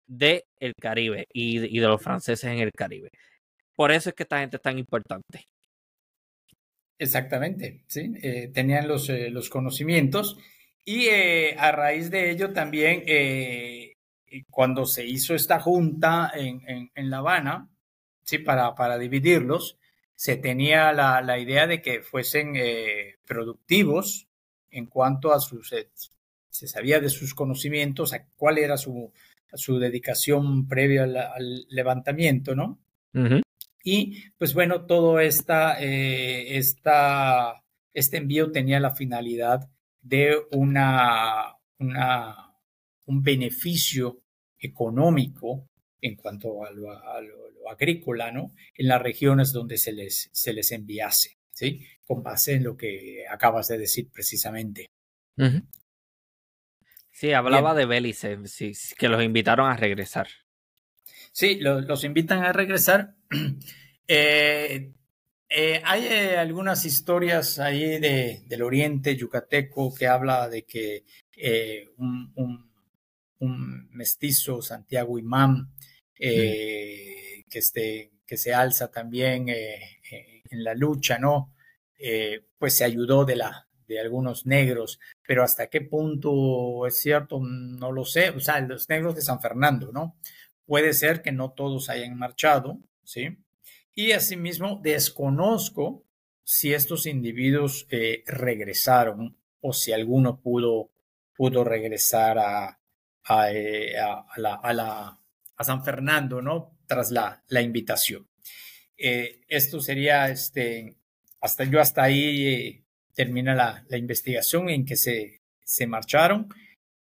Speaker 1: del el Caribe y, de los franceses en el Caribe. Por eso es que esta gente es tan importante.
Speaker 2: Exactamente, sí, eh, tenían los, eh, los, conocimientos y eh, a raíz de ello también, cuando se hizo esta junta en, en, en La Habana, sí, para, para dividirlos, se tenía la, la idea de que fuesen productivos en cuanto a sus, se sabía de sus conocimientos, a cuál era su, su dedicación previa al, levantamiento, ¿no? Y pues bueno, todo esta, eh, esta, este envío tenía la finalidad de una, una, un beneficio económico en cuanto a lo, agrícola, ¿no? En las regiones donde se les, se les enviase, ¿sí? Con base en lo que acabas de decir precisamente.
Speaker 1: Sí, hablaba de Bélice, sí, que los invitaron a regresar.
Speaker 2: Sí, los invitan a regresar. Eh, eh, hay eh, algunas historias ahí de, del oriente yucateco que habla de que un, un, mestizo, Santiago Imán, que, este, que se alza también en la lucha, ¿no? pues se ayudó de, la, de algunos negros, pero hasta qué punto es cierto, no lo sé, o sea, los negros de San Fernando, ¿no? Puede ser que no todos hayan marchado, ¿sí? Y asimismo, desconozco si estos individuos regresaron o si alguno pudo, pudo regresar a, a, a San Fernando, ¿no? Tras la, la invitación. Eh, esto sería, este, hasta yo hasta ahí eh, termina la, la, investigación en que se, se marcharon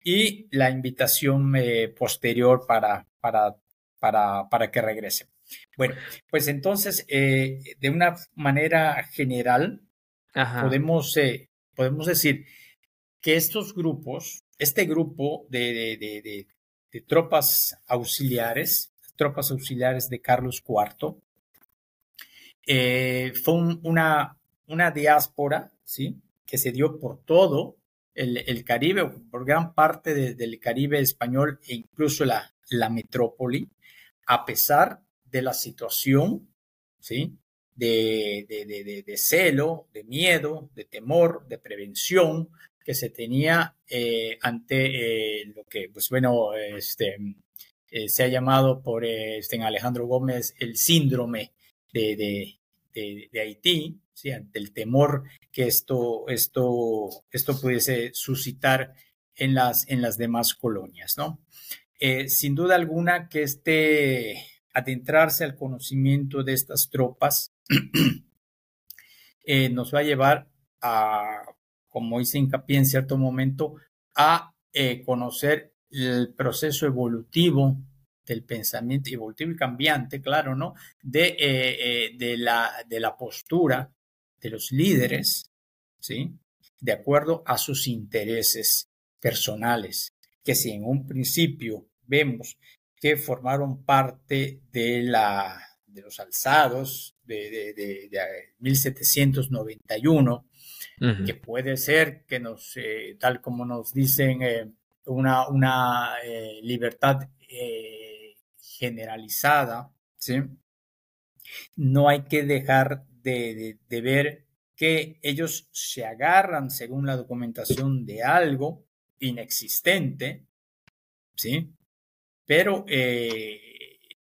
Speaker 2: y la invitación eh, posterior para, para, para, para que regresen. Bueno, pues entonces, de una manera general, podemos, podemos decir que estos grupos, este grupo de, de, de tropas auxiliares, tropas auxiliares de Carlos IV. Eh, fue una, una diáspora, ¿sí? Que se dio por todo el, Caribe, por gran parte del Caribe español e incluso la, la metrópoli, a pesar de la situación, ¿sí? De, de, de, celo, de miedo, de temor, de prevención, que se tenía eh, ante eh, lo que, pues bueno, este, eh, se ha llamado por este, Alejandro Gómez el síndrome de, de, Haití, ¿sí? ante el temor que esto, esto, esto pudiese suscitar en las, en las demás colonias, ¿no? sin duda alguna que este adentrarse al conocimiento de estas tropas nos va a llevar a como hice hincapié en cierto momento, a eh, conocer el proceso evolutivo del pensamiento evolutivo y cambiante, claro, ¿no? De, eh, eh, de, la, de la postura de los líderes, ¿sí? De acuerdo a sus intereses personales, que si en un principio vemos que formaron parte de, la, de los alzados de, de, de, de 1791, que puede ser que nos, eh, tal como nos dicen, eh, una, una eh, libertad generalizada, ¿sí? No hay que dejar de, ver que ellos se agarran, según la documentación, de algo inexistente, ¿sí? Pero eh,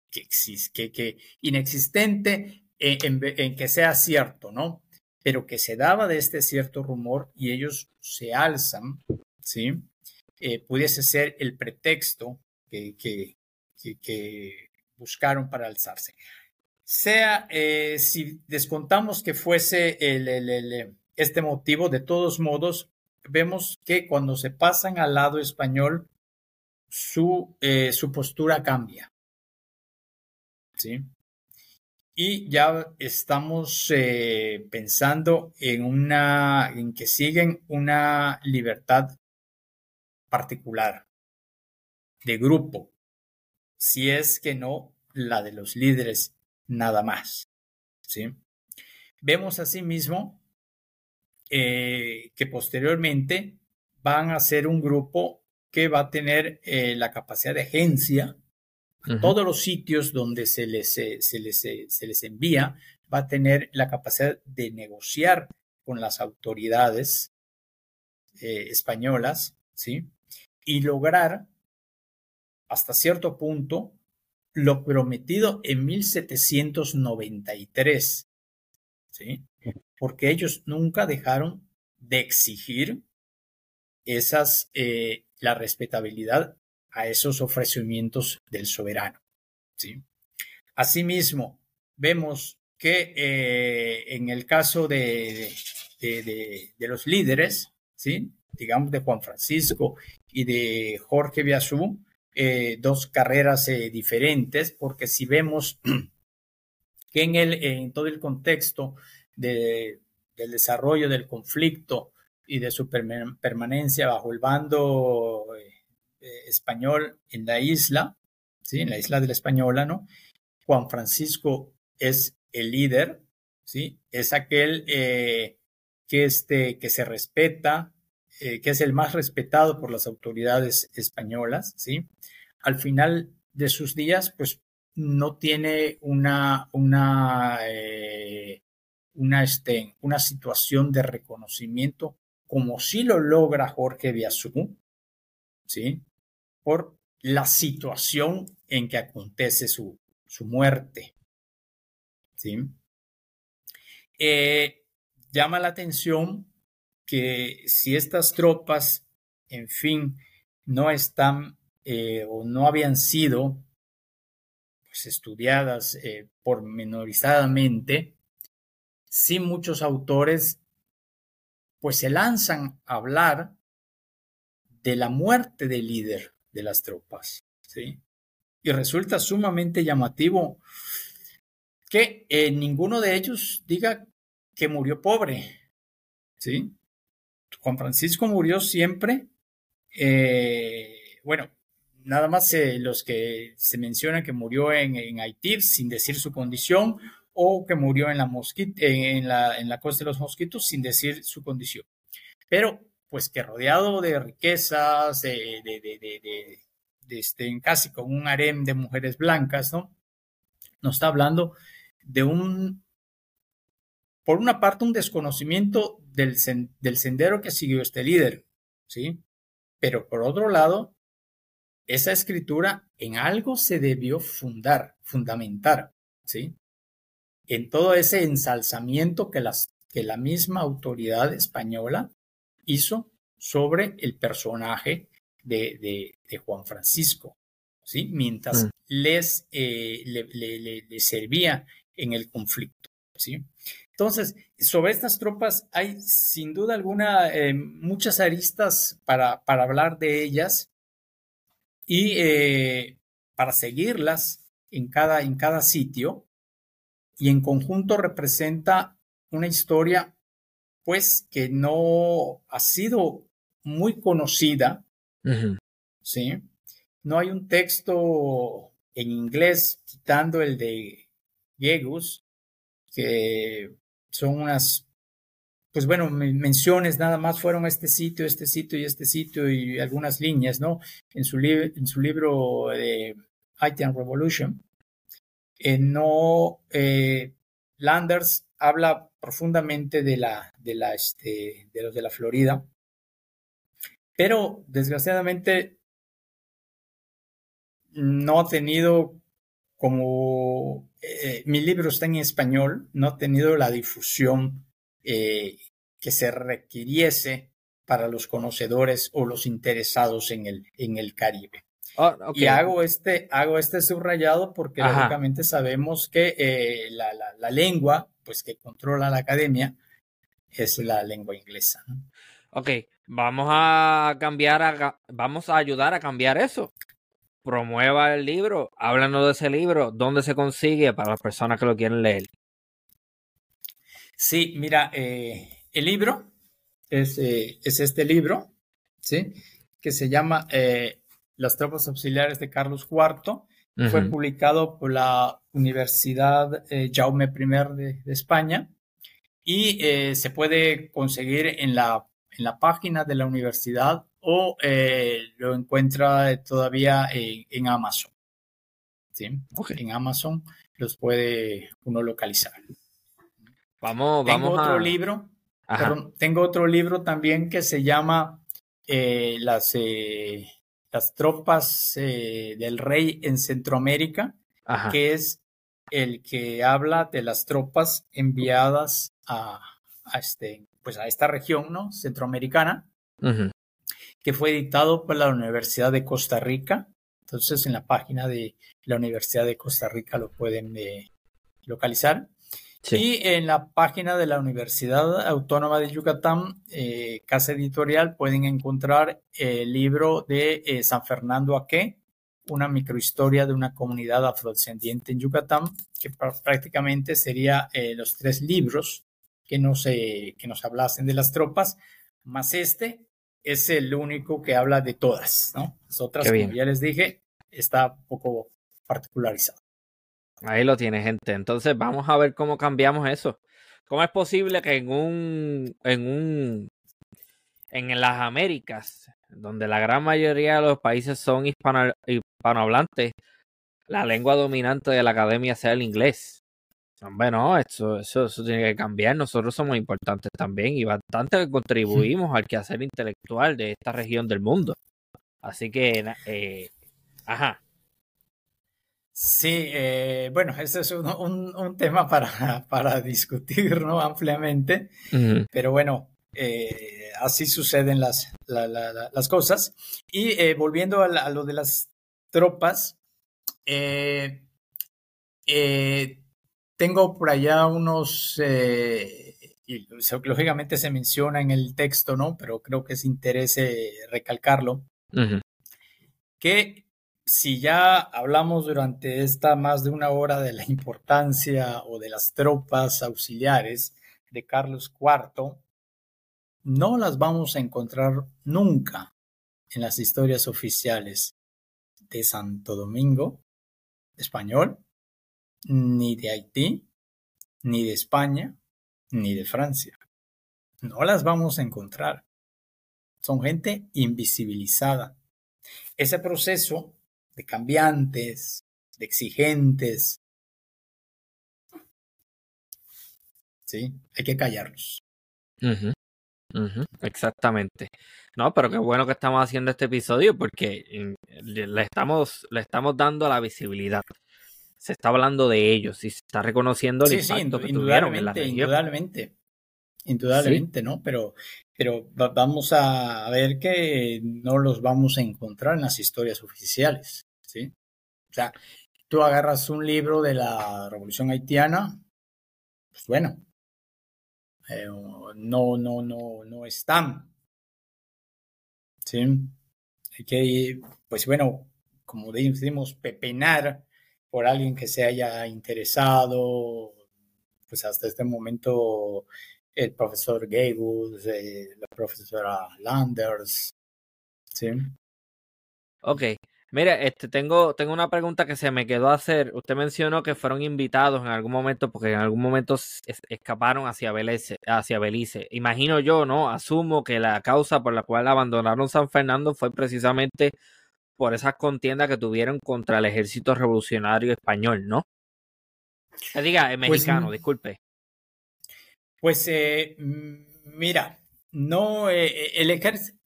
Speaker 2: que, que, que, inexistente en, en, que sea cierto, ¿no? Pero que se daba de este cierto rumor y ellos se alzan, ¿sí? Eh, pudiese ser el pretexto que, que buscaron para alzarse. Sea, eh, si descontamos que fuese el, el, este motivo, de todos modos, vemos que cuando se pasan al lado español, su, eh, su postura cambia. ¿Sí? Y ya estamos eh, pensando en una, en que siguen una libertad particular de grupo, si es que no la de los líderes nada más. ¿sí? Vemos asimismo eh, que posteriormente van a ser un grupo que va a tener eh, la capacidad de agencia todos los sitios donde se les, eh, se, les, se les envía, va a tener la capacidad de negociar con las autoridades eh, españolas, ¿sí? Y lograr hasta cierto punto lo prometido en 1793, ¿sí? Porque ellos nunca dejaron de exigir esas, eh, la respetabilidad a esos ofrecimientos del soberano. ¿sí? Asimismo, vemos que eh, en el caso de, de, los líderes, ¿sí? digamos de Juan Francisco y de Jorge Biasú, eh, dos carreras eh, diferentes, porque si vemos que en, el, en todo el contexto de, del desarrollo del conflicto y de su permanencia bajo el bando eh, español en la isla, ¿sí? en la isla de la Española, ¿no? Juan Francisco es el líder, ¿sí? es aquel eh, que, este, que se respeta, eh, que es el más respetado por las autoridades españolas. ¿sí? Al final de sus días, pues no tiene una, una, eh, una, este, una situación de reconocimiento como si lo logra Jorge Biasú, ¿sí? por la situación en que acontece su, su muerte. ¿Sí? Eh, llama la atención que si estas tropas, en fin, no están eh, o no habían sido pues, estudiadas eh, pormenorizadamente, sí muchos autores pues se lanzan a hablar de la muerte del líder, de las tropas. ¿sí? Y resulta sumamente llamativo que eh, ninguno de ellos diga que murió pobre. ¿sí? Juan Francisco murió siempre, eh, bueno, nada más eh, los que se mencionan que murió en, en, Haití sin decir su condición o que murió en la, en, la, en la costa de los mosquitos sin decir su condición. Pero pues que rodeado de riquezas, de, de, de, de este, casi con un harem de mujeres blancas, ¿no? Nos está hablando de un, por una parte, un desconocimiento del, del sendero que siguió este líder, ¿sí? Pero por otro lado, esa escritura en algo se debió fundar, fundamentar, ¿sí? En todo ese ensalzamiento que, las, que la misma autoridad española hizo sobre el personaje de, de, de Juan Francisco, ¿sí? mientras mm. les eh, le, le, le, servía en el conflicto. ¿sí? Entonces, sobre estas tropas hay sin duda alguna eh, muchas aristas para, para, hablar de ellas y eh, para seguirlas en cada, en cada sitio y en conjunto representa una historia pues que no ha sido muy conocida, ¿sí? No hay un texto en inglés, quitando el de Gegus, que son unas, pues bueno, menciones nada más fueron este sitio, este sitio y este sitio y algunas líneas, ¿no? En su, en su libro de Haitian Revolution. Eh, no, eh, Landers habla profundamente de la, de la, este, de los de la Florida, pero desgraciadamente no ha tenido como eh, mi libro está en español, no ha tenido la difusión eh, que se requiriese para los conocedores o los interesados en el, en el Caribe. Ah, y hago este, hago este subrayado porque lógicamente sabemos que eh, la, la, lengua, pues que controla la academia, es la lengua inglesa.
Speaker 1: Ok, vamos a cambiar, a, vamos a ayudar a cambiar eso. Promueva el libro, háblanos de ese libro, dónde se consigue para las personas que lo quieren leer.
Speaker 2: Sí, mira, eh, el libro es, eh, es, este libro, ¿sí? Que se llama las tropas auxiliares de Carlos IV. Fue publicado por la Universidad eh, Jaume I de, España y eh, se puede conseguir en la, en la página de la universidad o eh, lo encuentra todavía en Amazon. ¿Sí? En Amazon los puede uno localizar.
Speaker 1: Vamos,
Speaker 2: tengo
Speaker 1: vamos
Speaker 2: otro libro. tengo otro libro también que se llama las las tropas eh, del rey en Centroamérica, que es el que habla de las tropas enviadas a, este, pues a esta región ¿no? centroamericana, que fue dictado por la Universidad de Costa Rica. Entonces, en la página de la Universidad de Costa Rica lo pueden eh, Y en la página de la Universidad Autónoma de Yucatán, eh, Casa Editorial, pueden encontrar el libro de eh, San Fernando Aque, una microhistoria de una comunidad afrodescendiente en Yucatán, que prácticamente sería eh, los tres libros que nos, que nos hablasen de las tropas, más este es el único que habla de todas, ¿no? Las otras, como ya les dije, está un poco particularizado.
Speaker 1: Ahí lo tiene, gente. Entonces vamos a ver cómo cambiamos eso. ¿Cómo es posible que en un, en un, en las Américas, donde la gran mayoría de los países son hispanohablantes, la lengua dominante de la academia sea el inglés? Bueno, eso, eso, eso tiene que cambiar. Nosotros somos importantes también y bastante contribuimos al quehacer intelectual de esta región del mundo. Así que, eh, ajá,
Speaker 2: Sí, eh, bueno, ese es un, tema para, para, discutir ¿no? ampliamente, pero bueno, eh, así suceden las, las cosas. Y eh, volviendo a, lo de las tropas, tengo por allá unos, y lógicamente se menciona en el texto, ¿no? Pero creo que es interés recalcarlo, que si ya hablamos durante esta más de una hora de la importancia o de las tropas auxiliares de Carlos IV, no las vamos a encontrar nunca en las historias oficiales de Santo Domingo español, ni de Haití, ni de España, ni de Francia. No las vamos a encontrar. Son gente invisibilizada. Ese proceso de cambiantes, de exigentes. Sí, hay que callarlos.
Speaker 1: Exactamente. No, pero qué bueno que estamos haciendo este episodio porque le estamos, le estamos dando la visibilidad. Se está hablando de ellos y se está reconociendo el impacto que tuvieron en la región.
Speaker 2: Indudablemente, indudablemente, ¿no? Pero, pero vamos a ver que no los vamos a encontrar en las historias oficiales, ¿sí? O sea, tú agarras un libro de la Revolución Haitiana, pues bueno, eh, no, no, no, no están, ¿sí? Hay que, pues bueno, como decimos, pepenar por alguien que se haya interesado, pues hasta este momento el profesor Gaywood, eh, la profesora Landers, ¿sí?
Speaker 1: Ok, mire, este, tengo, tengo una pregunta que se me quedó a hacer. Usted mencionó que fueron invitados en algún momento porque en algún momento escaparon hacia Belice, hacia Belice. Imagino yo, ¿no? Asumo que la causa por la cual abandonaron San Fernando fue precisamente por esas contiendas que tuvieron contra el ejército revolucionario español, ¿no? Que diga, es pues, mexicano, disculpe.
Speaker 2: Pues eh, mira, no, eh, el ejército,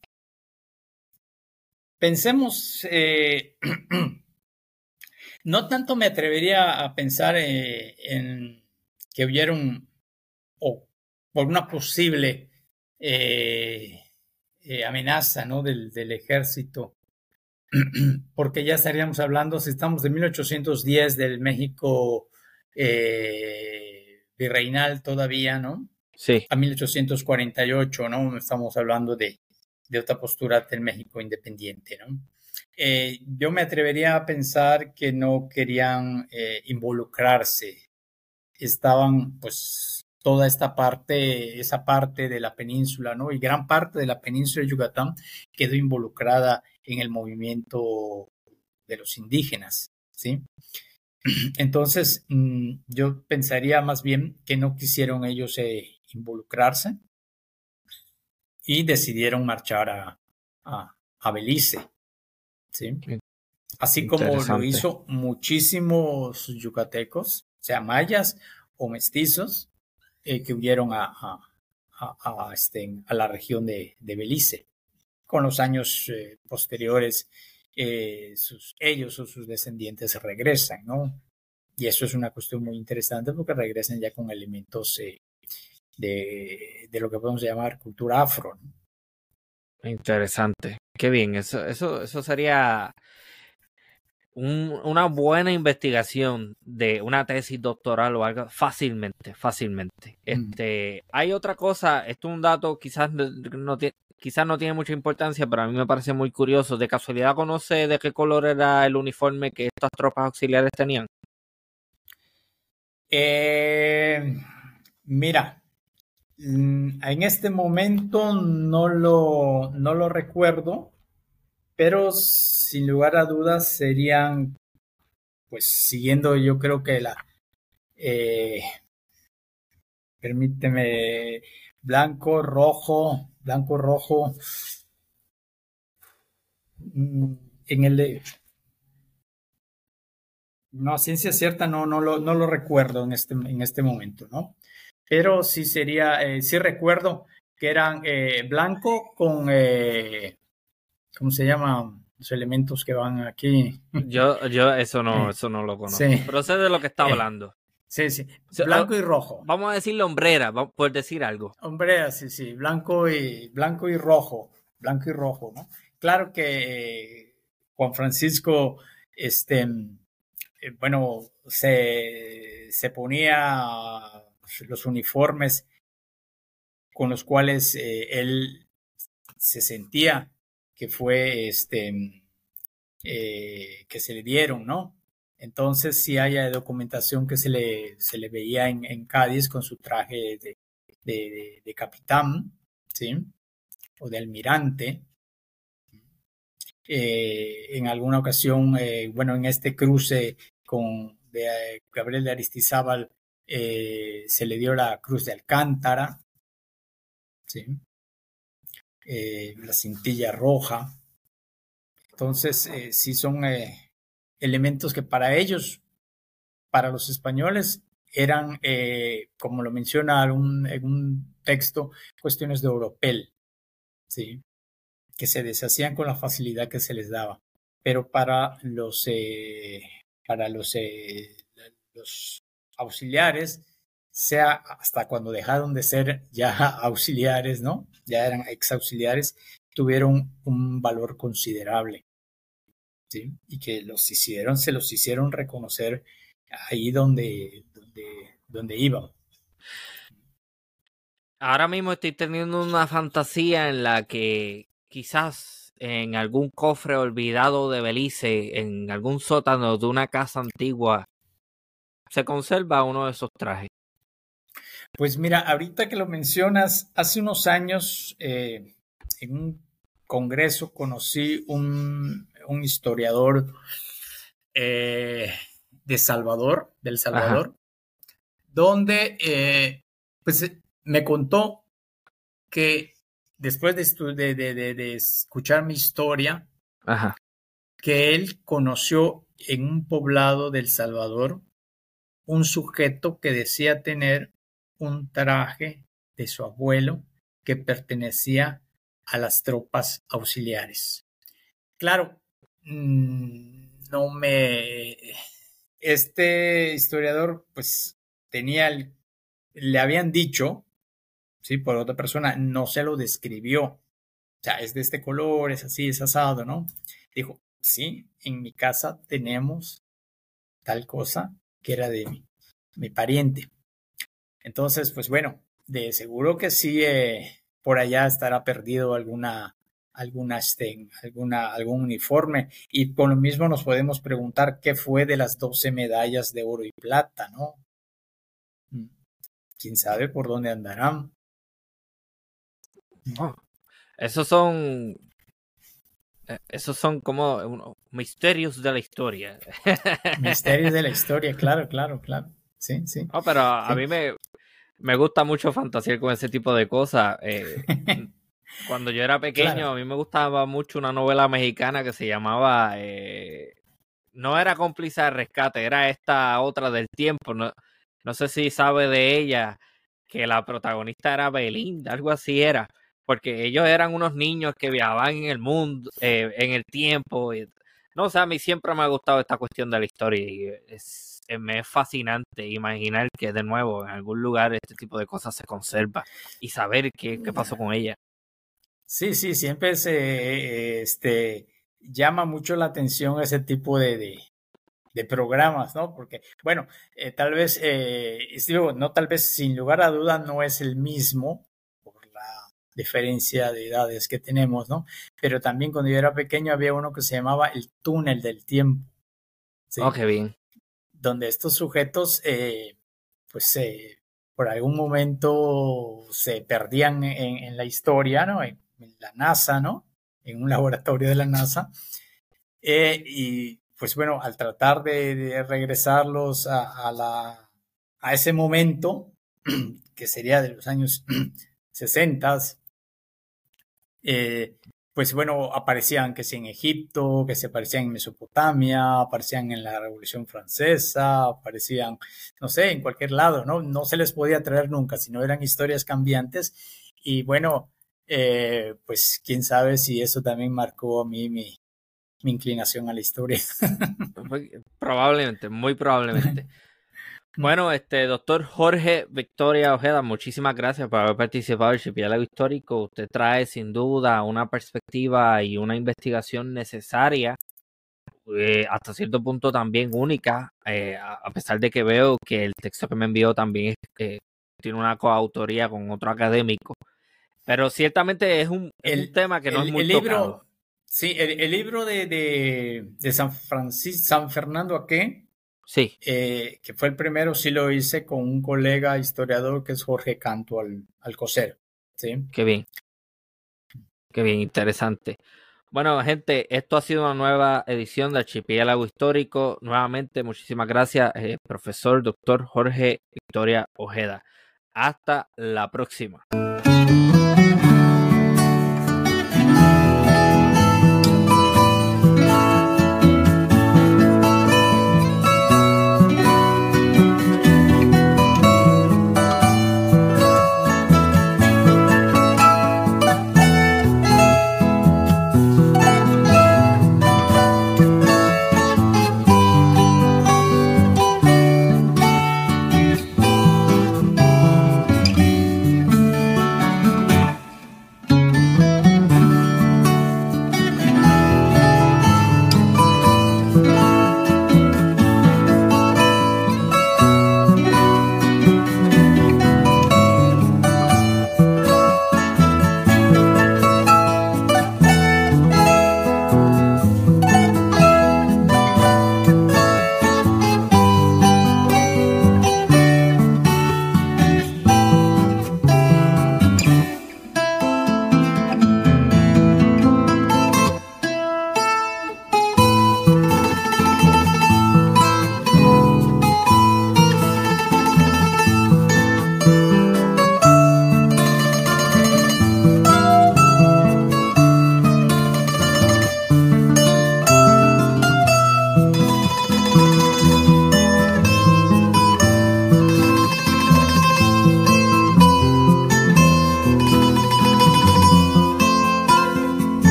Speaker 2: pensemos, no tanto me atrevería a pensar en que hubiera un, o por una posible amenaza ¿no? del, del ejército porque ya estaríamos hablando, si estamos de 1810 del México eh, virreinal todavía, ¿no?
Speaker 1: Sí.
Speaker 2: A 1848, ¿no? Estamos hablando de, de otra postura del México independiente, ¿no? Eh, yo me atrevería a pensar que no querían eh, involucrarse. Estaban, pues, toda esta parte, esa parte de la península, ¿no? Y gran parte de la península de Yucatán quedó involucrada en el movimiento de los indígenas, ¿sí? Entonces, mm, yo pensaría más bien que no quisieron ellos eh, involucrarse y decidieron marchar a, a, Belice, ¿sí? Así como lo hizo muchísimos yucatecos, sea mayas o mestizos, eh, que huyeron a, a, este, a la región de, de Belice. Con los años eh, posteriores, eh, sus, ellos o sus descendientes regresan, ¿no? Y eso es una cuestión muy interesante porque regresan ya con elementos eh, de, de, lo que podemos llamar cultura afro.
Speaker 1: Interesante. Qué bien, eso, eso, eso sería una buena investigación de una tesis doctoral o algo fácilmente, fácilmente. Este, hay otra cosa, esto es un dato quizás no, tiene, quizás no tiene mucha importancia, pero a mí me parece muy curioso. ¿De casualidad conoce de qué color era el uniforme que estas tropas auxiliares tenían?
Speaker 2: Eh, mira, mm, en este momento no lo, no lo recuerdo, pero sin lugar a dudas serían, pues siguiendo yo creo que la, eh, permíteme, blanco, rojo, blanco, rojo. Mm, en el de... No, ciencia cierta no, no, lo, no lo recuerdo en este, en este momento, ¿no? Pero sí sería, eh, sí recuerdo que eran eh, blanco con, eh, ¿cómo se llama? Los elementos que van aquí.
Speaker 1: Yo, yo eso no, eso no lo conozco. Pero sé de lo que está hablando.
Speaker 2: Sí, sí. Blanco y rojo.
Speaker 1: Vamos a decirle hombrera, por decir algo.
Speaker 2: Hombrera, sí, sí. Blanco y, blanco y rojo. Blanco y rojo, ¿no? Claro que Juan Francisco, este, eh, bueno, se, se, ponía los uniformes con los cuales eh, él se sentía que fue, este, eh, que se le dieron, ¿no? Entonces sí hay documentación que se le, se le veía en, Cádiz con su traje de, de, capitán, ¿sí? O de almirante. Eh, en alguna ocasión, eh, bueno, en este cruce con de, Gabriel de Aristizábal eh, se le dio la cruz de Alcántara, ¿sí? la cintilla roja. Entonces, sí son elementos que para ellos, para los españoles, eran, eh, como lo menciona en un texto, cuestiones de oropel, ¿sí? que se deshacían con la facilidad que se les daba. Pero para los, eh, para los, eh, los auxiliares, sea hasta cuando dejaron de ser ya auxiliares, ¿no? Ya eran ex auxiliares, tuvieron un valor considerable y que los hicieron, se los hicieron reconocer ahí donde, donde, donde iban.
Speaker 1: Ahora mismo estoy teniendo una fantasía en la que quizás en algún cofre olvidado de Belice, en algún sótano de una casa antigua, se conserva uno de esos trajes.
Speaker 2: Pues mira, ahorita que lo mencionas, hace unos años eh, en un congreso conocí un, un historiador eh, de Salvador, del Salvador, donde eh, pues me contó que después de, de, escuchar mi historia, que él conoció en un poblado del Salvador un sujeto que decía tener un traje de su abuelo que pertenecía a las tropas auxiliares. Claro, no me... Este historiador pues tenía el... le habían dicho, sí, por otra persona, no se lo describió. O sea, es de este color, es así, es asado, ¿no? Dijo, sí, en mi casa tenemos tal cosa que era de mi, mi pariente. Entonces, pues bueno, de seguro que sí, eh, por allá estará perdido alguna, alguna, este, alguna, algún uniforme. Y con lo mismo nos podemos preguntar qué fue de las 12 medallas de oro y plata, ¿no? Mm, ¿Quién sabe por dónde andarán?
Speaker 1: esos son eh, esos son como misterios de la historia.
Speaker 2: Misterios de la historia, claro, claro, claro. Sí, sí.
Speaker 1: No, pero a mí me, me gusta mucho fantasear con ese tipo de cosas. Eh, cuando yo era pequeño, a mí me gustaba mucho una novela mexicana que se llamaba. Eh, no era cómplice de rescate, era esta otra del tiempo. No, no sé si sabe de ella, que la protagonista era Belinda, algo así era. Porque ellos eran unos niños que viajaban en el mundo, eh, en el tiempo. no sé, a mí siempre me ha gustado esta cuestión de la historia y es eh, me es fascinante imaginar que de nuevo en algún lugar este tipo de cosas se conserva y saber qué, qué pasó con ella.
Speaker 2: Sí, sí, siempre se este, llama mucho la atención ese tipo de, de, programas, ¿no? Porque, bueno, eh, tal vez, eh, no tal vez, sin lugar a duda, no es el mismo por la diferencia de edades que tenemos, ¿no? Pero también cuando yo era pequeño había uno que se llamaba El túnel del tiempo.
Speaker 1: ¿sí? Oh, qué bien
Speaker 2: donde estos sujetos, eh, pues por algún momento se perdían en, la historia, ¿no? En, la NASA, ¿no? En un laboratorio de la NASA. Eh, y pues bueno, al tratar de, regresarlos a, la, a ese momento, que sería de los años 60, eh, pues bueno, aparecían que sí en Egipto, que se aparecían en Mesopotamia, aparecían en la Revolución Francesa, aparecían, no sé, en cualquier lado, ¿no? No se les podía traer nunca, sino eran historias cambiantes. Y bueno, eh, pues quién sabe si eso también marcó a mí mi, mi inclinación a la historia.
Speaker 1: Probablemente, muy probablemente. Bueno, este doctor Jorge Victoria Ojeda, muchísimas gracias por haber participado en el Archipiélago Histórico. Usted trae sin duda una perspectiva y una investigación necesaria, eh, hasta cierto punto también única, eh, a pesar de que veo que el texto que me envió también eh, tiene una coautoría con otro académico. Pero ciertamente es un, tema que no es muy el libro,
Speaker 2: Sí, el, libro de, de, de San Francisco, San Fernando Aqué,
Speaker 1: Sí.
Speaker 2: Eh, que fue el primero, sí lo hice con un colega historiador que es Jorge Canto al, Alcocer. ¿sí?
Speaker 1: Qué bien. Qué bien, interesante. Bueno, gente, esto ha sido una nueva edición de Archipiélago Histórico. Nuevamente, muchísimas gracias, eh, profesor doctor Jorge Victoria Ojeda. Hasta la próxima.